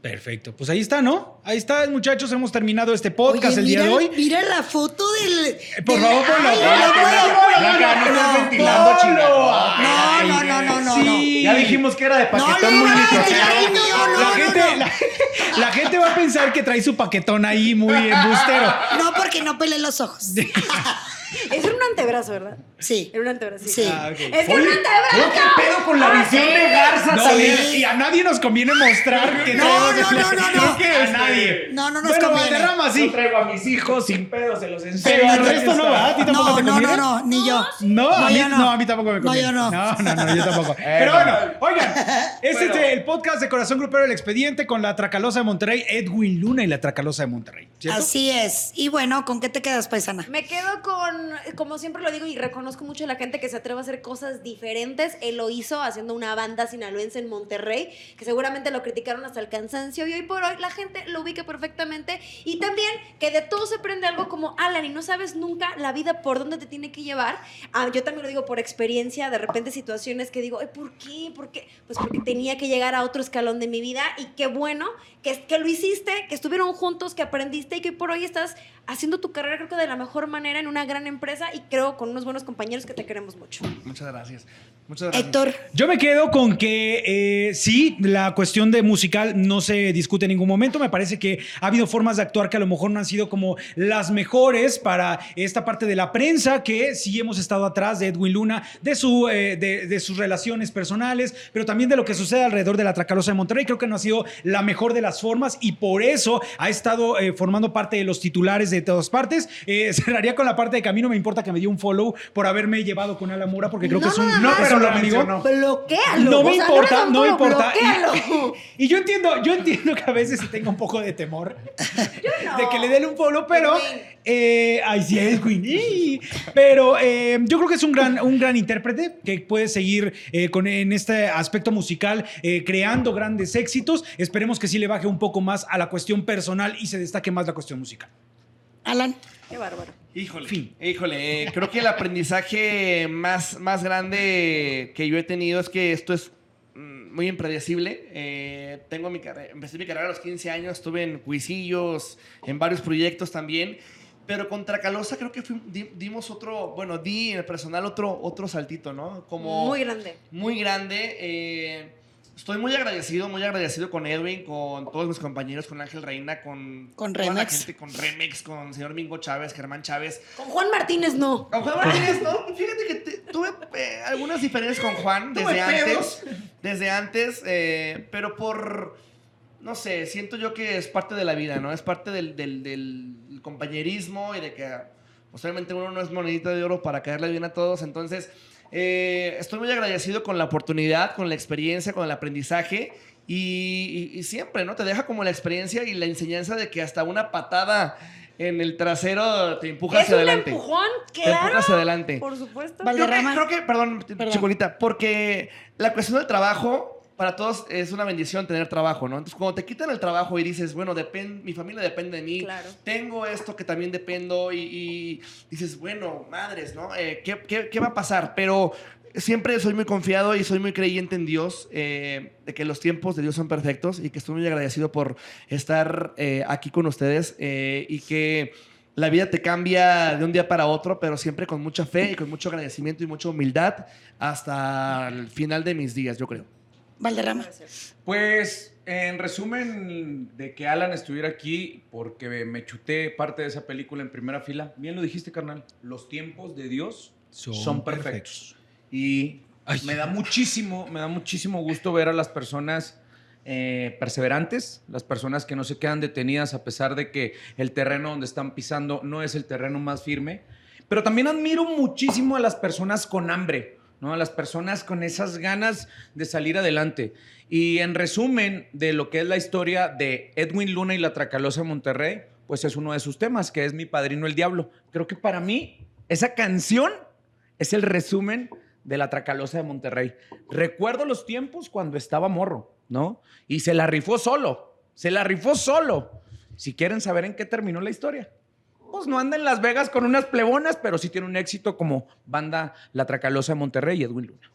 Perfecto. Pues ahí está, ¿no? Ahí está, muchachos. Hemos terminado este podcast
Oye,
el día de hoy.
Mira la foto del.
Eh, por favor, ponla,
Ay,
ponla,
no
no estás
No,
ventilando,
no. No, no, no, no, no.
La, la gente va a pensar que trae su paquetón ahí muy embustero.
No, porque no pelé los ojos.
Es un antebrazo, ¿verdad?
Sí.
Era un antebrazo.
Sí.
Ah.
Es que
Oye,
un antebrazo.
¿qué pedo con la
Ah,
visión
sí.
de Garza
No,
también?
y, y a nadie nos conviene mostrar que
No, no,
el-
no, no, no.
que
A
este-
nadie.
No, no nos
bueno,
conviene.
Valderrama
Yo
sí.
traigo a mis hijos sin pedo, se los enseño.
Pero resto no. ¿verdad? ¿A ti tampoco
No,
te
no,
conviene?
no, no, ni yo.
No, a mí
yo
no. a mí tampoco me
No,
conviene.
yo no.
No, no, no, yo tampoco. Pero bueno, oigan, este
Bueno.
es el podcast de Corazón Grupero del Expediente con la Tracalosa de Monterrey, Edwin Luna y la Tracalosa de Monterrey. ¿cierto?
Así es. Y bueno, ¿con qué te quedas, paisana?
Me quedo con, como siempre lo digo y reconozco mucho a la gente que se atreve a hacer cosas diferentes. Él lo hizo haciendo una banda sinaloense en Monterrey, que seguramente lo criticaron hasta el cansancio y hoy por hoy la gente lo ubique perfectamente. Y también que de todo se aprende algo como Alan y no sabes nunca la vida por dónde te tiene que llevar. Ah, yo también lo digo por experiencia, de repente situaciones que digo, "Ay, ¿por qué? ¿Por qué? Pues porque tenía que llegar a otro escalón de mi vida y qué bueno que, que lo hiciste, que estuvieron juntos, que aprendiste y que por hoy estás haciendo tu carrera creo que de la mejor manera en una gran empresa y creo con unos buenos compañeros que te queremos mucho.
Muchas gracias. Muchas gracias.
Héctor,
Yo me quedo con que eh, sí, la cuestión de musical no se discute en ningún momento. Me parece que ha habido formas de actuar que a lo mejor no han sido como las mejores para esta parte de la prensa, que sí hemos estado atrás de Edwin Luna, de, su, eh, de, de sus relaciones personales, pero también de lo que sucede alrededor de la Tracalosa de Monterrey. Creo que no ha sido la mejor de las formas y por eso ha estado eh, formando parte de los titulares de todas partes. Eh, cerraría con la parte de Camino. Me importa que me dio un follow por haberme llevado con Ala Mora, porque creo que es un,
No,
es
pero lo
amigo.
Bloquéalo.
No
o
me
sea,
importa, no me importa. Y, y yo entiendo, yo entiendo que a veces sí tengo un poco de temor de que le den un follow, pero. Eh, ay, sí, Edwin. ¡ih! Pero eh, yo creo que es un gran, un gran intérprete que puede seguir eh, con, en este aspecto musical eh, creando grandes éxitos. Esperemos que sí le baje un poco más a la cuestión personal y se destaque más la cuestión musical.
Alan.
Qué bárbaro.
Híjole,
Fin.
híjole, eh, creo que el aprendizaje más, más grande que yo he tenido es que esto es mm, muy impredecible. Eh, tengo mi carrera, empecé mi carrera a los 15 años, estuve en cuisillos, en varios proyectos también, pero contra Calosa creo que fui- di- dimos otro, bueno, di en el personal otro, otro saltito, ¿no? Como
Muy grande.
muy grande. eh, estoy muy agradecido, muy agradecido con Edwin, con todos mis compañeros, con Ángel Reina, con,
Con
toda la
Remex.
gente, con Remex, con el señor Mingo Chávez, Germán Chávez.
Con Juan Martínez no.
Con Juan Martínez, ¿no? Fíjate que te- tuve eh, algunas diferencias con Juan
Tuve
desde antes.
pedos.
Desde antes, eh, pero por. No sé, siento yo que es parte de la vida, ¿no? Es parte del, del- del compañerismo y de que posiblemente uno no es monedita de oro para caerle bien a todos. Entonces, eh, estoy muy agradecido con la oportunidad, con la experiencia, con el aprendizaje. Y, y- y siempre, ¿no? Te deja como la experiencia y la enseñanza de que hasta una patada en el trasero te empuja
Es
hacia
un
adelante.
empujón,
Te empuja
claro.
hacia adelante.
Por supuesto.
Que, creo que- perdón,
Perdón.
Chicolita, porque la cuestión del trabajo para todos es una bendición tener trabajo, ¿no? Entonces, cuando te quitan el trabajo y dices, bueno, mi familia depende de mí,
Claro.
tengo esto que también dependo y, y dices, bueno, madres, ¿no? Eh, ¿qué, qué, qué va a pasar? Pero siempre soy muy confiado y soy muy creyente en Dios, eh, de que los tiempos de Dios son perfectos y que estoy muy agradecido por estar eh, aquí con ustedes eh, y que la vida te cambia de un día para otro, pero siempre con mucha fe y con mucho agradecimiento y mucha humildad hasta el final de mis días, yo creo.
Valderrama.
Pues, en resumen, de que Alan estuviera aquí, porque me chuté parte de esa película en primera fila. Bien lo dijiste, carnal. Los tiempos de Dios son, perfectos. Y
Ay.
me da muchísimo, me da muchísimo gusto ver a las personas eh, perseverantes, las personas que no se quedan detenidas a pesar de que el terreno donde están pisando no es el terreno más firme. Pero también admiro muchísimo a las personas con hambre, ¿no? Las personas con esas ganas de salir adelante. Y en resumen de lo que es la historia de Edwin Luna y la Tracalosa de Monterrey, pues es uno de sus temas, que es Mi Padrino el Diablo. Creo que para mí esa canción es el resumen de la Tracalosa de Monterrey. Recuerdo los tiempos cuando estaba morro, ¿no? Y se la rifó solo, se la rifó solo. Si quieren saber en qué terminó la historia, pues no anda en Las Vegas con unas plebonas, pero sí tiene un éxito como banda La Tracalosa de Monterrey y Edwin Luna.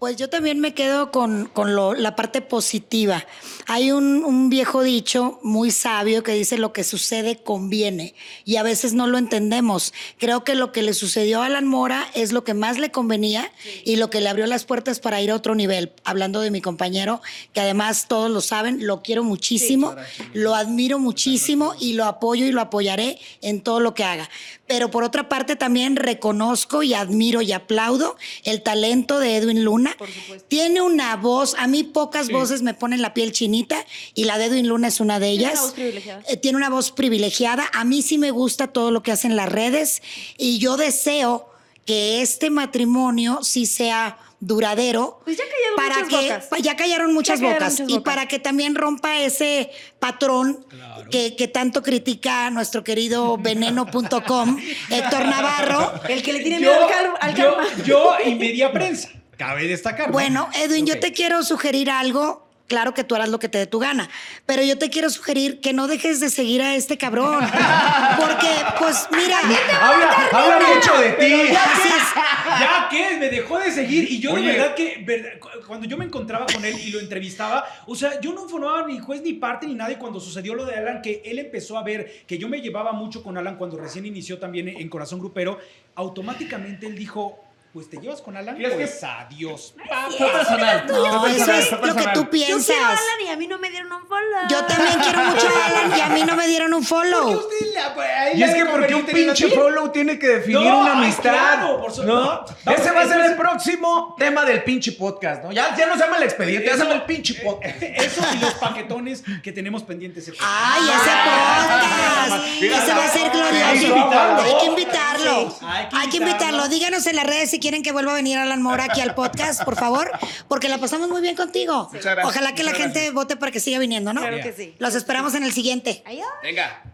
Pues yo también me quedo con, con lo- la parte positiva. Hay un, un viejo dicho muy sabio que dice lo que sucede conviene y a veces no lo entendemos. Creo que lo que le sucedió a Alan Mora es lo que más le convenía y lo que le abrió las puertas para ir a otro nivel. Hablando de mi compañero, que además todos lo saben, lo quiero muchísimo, lo admiro muchísimo y lo apoyo y lo apoyaré en todo lo que haga. Pero por otra parte también reconozco y admiro y aplaudo el talento de Edwin Luna.
Por supuesto.
Tiene una voz, a mí pocas voces me ponen la piel chinita y la de Edwin Luna es una de
Tiene
ellas.
una voz privilegiada.
Eh, tiene una voz privilegiada. A mí sí me gusta todo lo que hacen las redes y yo deseo que este matrimonio sí sea duradero.
Pues ya callaron
para
muchas
que
bocas.
pa- ya callaron muchas
callaron
bocas
muchas
y
bocas.
para que también rompa ese patrón que, que tanto critica nuestro querido veneno.com Héctor Navarro
El que le tiene miedo al, cal- al
yo,
calma.
yo y media prensa. Cabe destacar. ¿no?
Bueno, Edwin, yo te quiero sugerir algo claro que tú harás lo que te dé tu gana. Pero yo te quiero sugerir que no dejes de seguir a este cabrón. Porque, pues, mira.
Habla, habla mucho de ti.
Es.
¿Ya qué? Me dejó de seguir y yo
Oye.
de verdad que verdad, cuando yo me encontraba con él y lo entrevistaba, o sea, yo no formaba ni juez ni parte ni nada y cuando sucedió lo de Alan, que él empezó a ver que yo me llevaba mucho con Alan cuando recién inició también en Corazón Grupero, automáticamente él dijo, pues te llevas con Alan,
¿Crees que-
pues adiós.
Fue personal.
No, eso
personal,
es lo que tú
Yo
piensas.
quiero a Alan y a mí no me dieron un follow.
Yo también quiero mucho a Alan y a mí no me dieron un follow.
Y es que porque un pinche follow tiene que definir
No,
una amistad.
claro, por su-
¿no? Ese va a ser el próximo tema del pinche podcast, ¿no? Ya, ya no se llama el expediente, ya se llama el pinche podcast.
Eso y los paquetones que tenemos pendientes.
Ay, ese podcast. Ese va a ser glorioso. Hay que invitarlo.
Hay que invitarlo.
invitarlo. Díganos en las redes si quieren que vuelva a venir Alan Mora aquí al podcast, por favor, porque la pasamos muy bien contigo.
Muchas gracias.
Ojalá que la gente vote para que siga viniendo, ¿no?
Claro que sí.
Los esperamos en el siguiente.
Adiós.
Venga.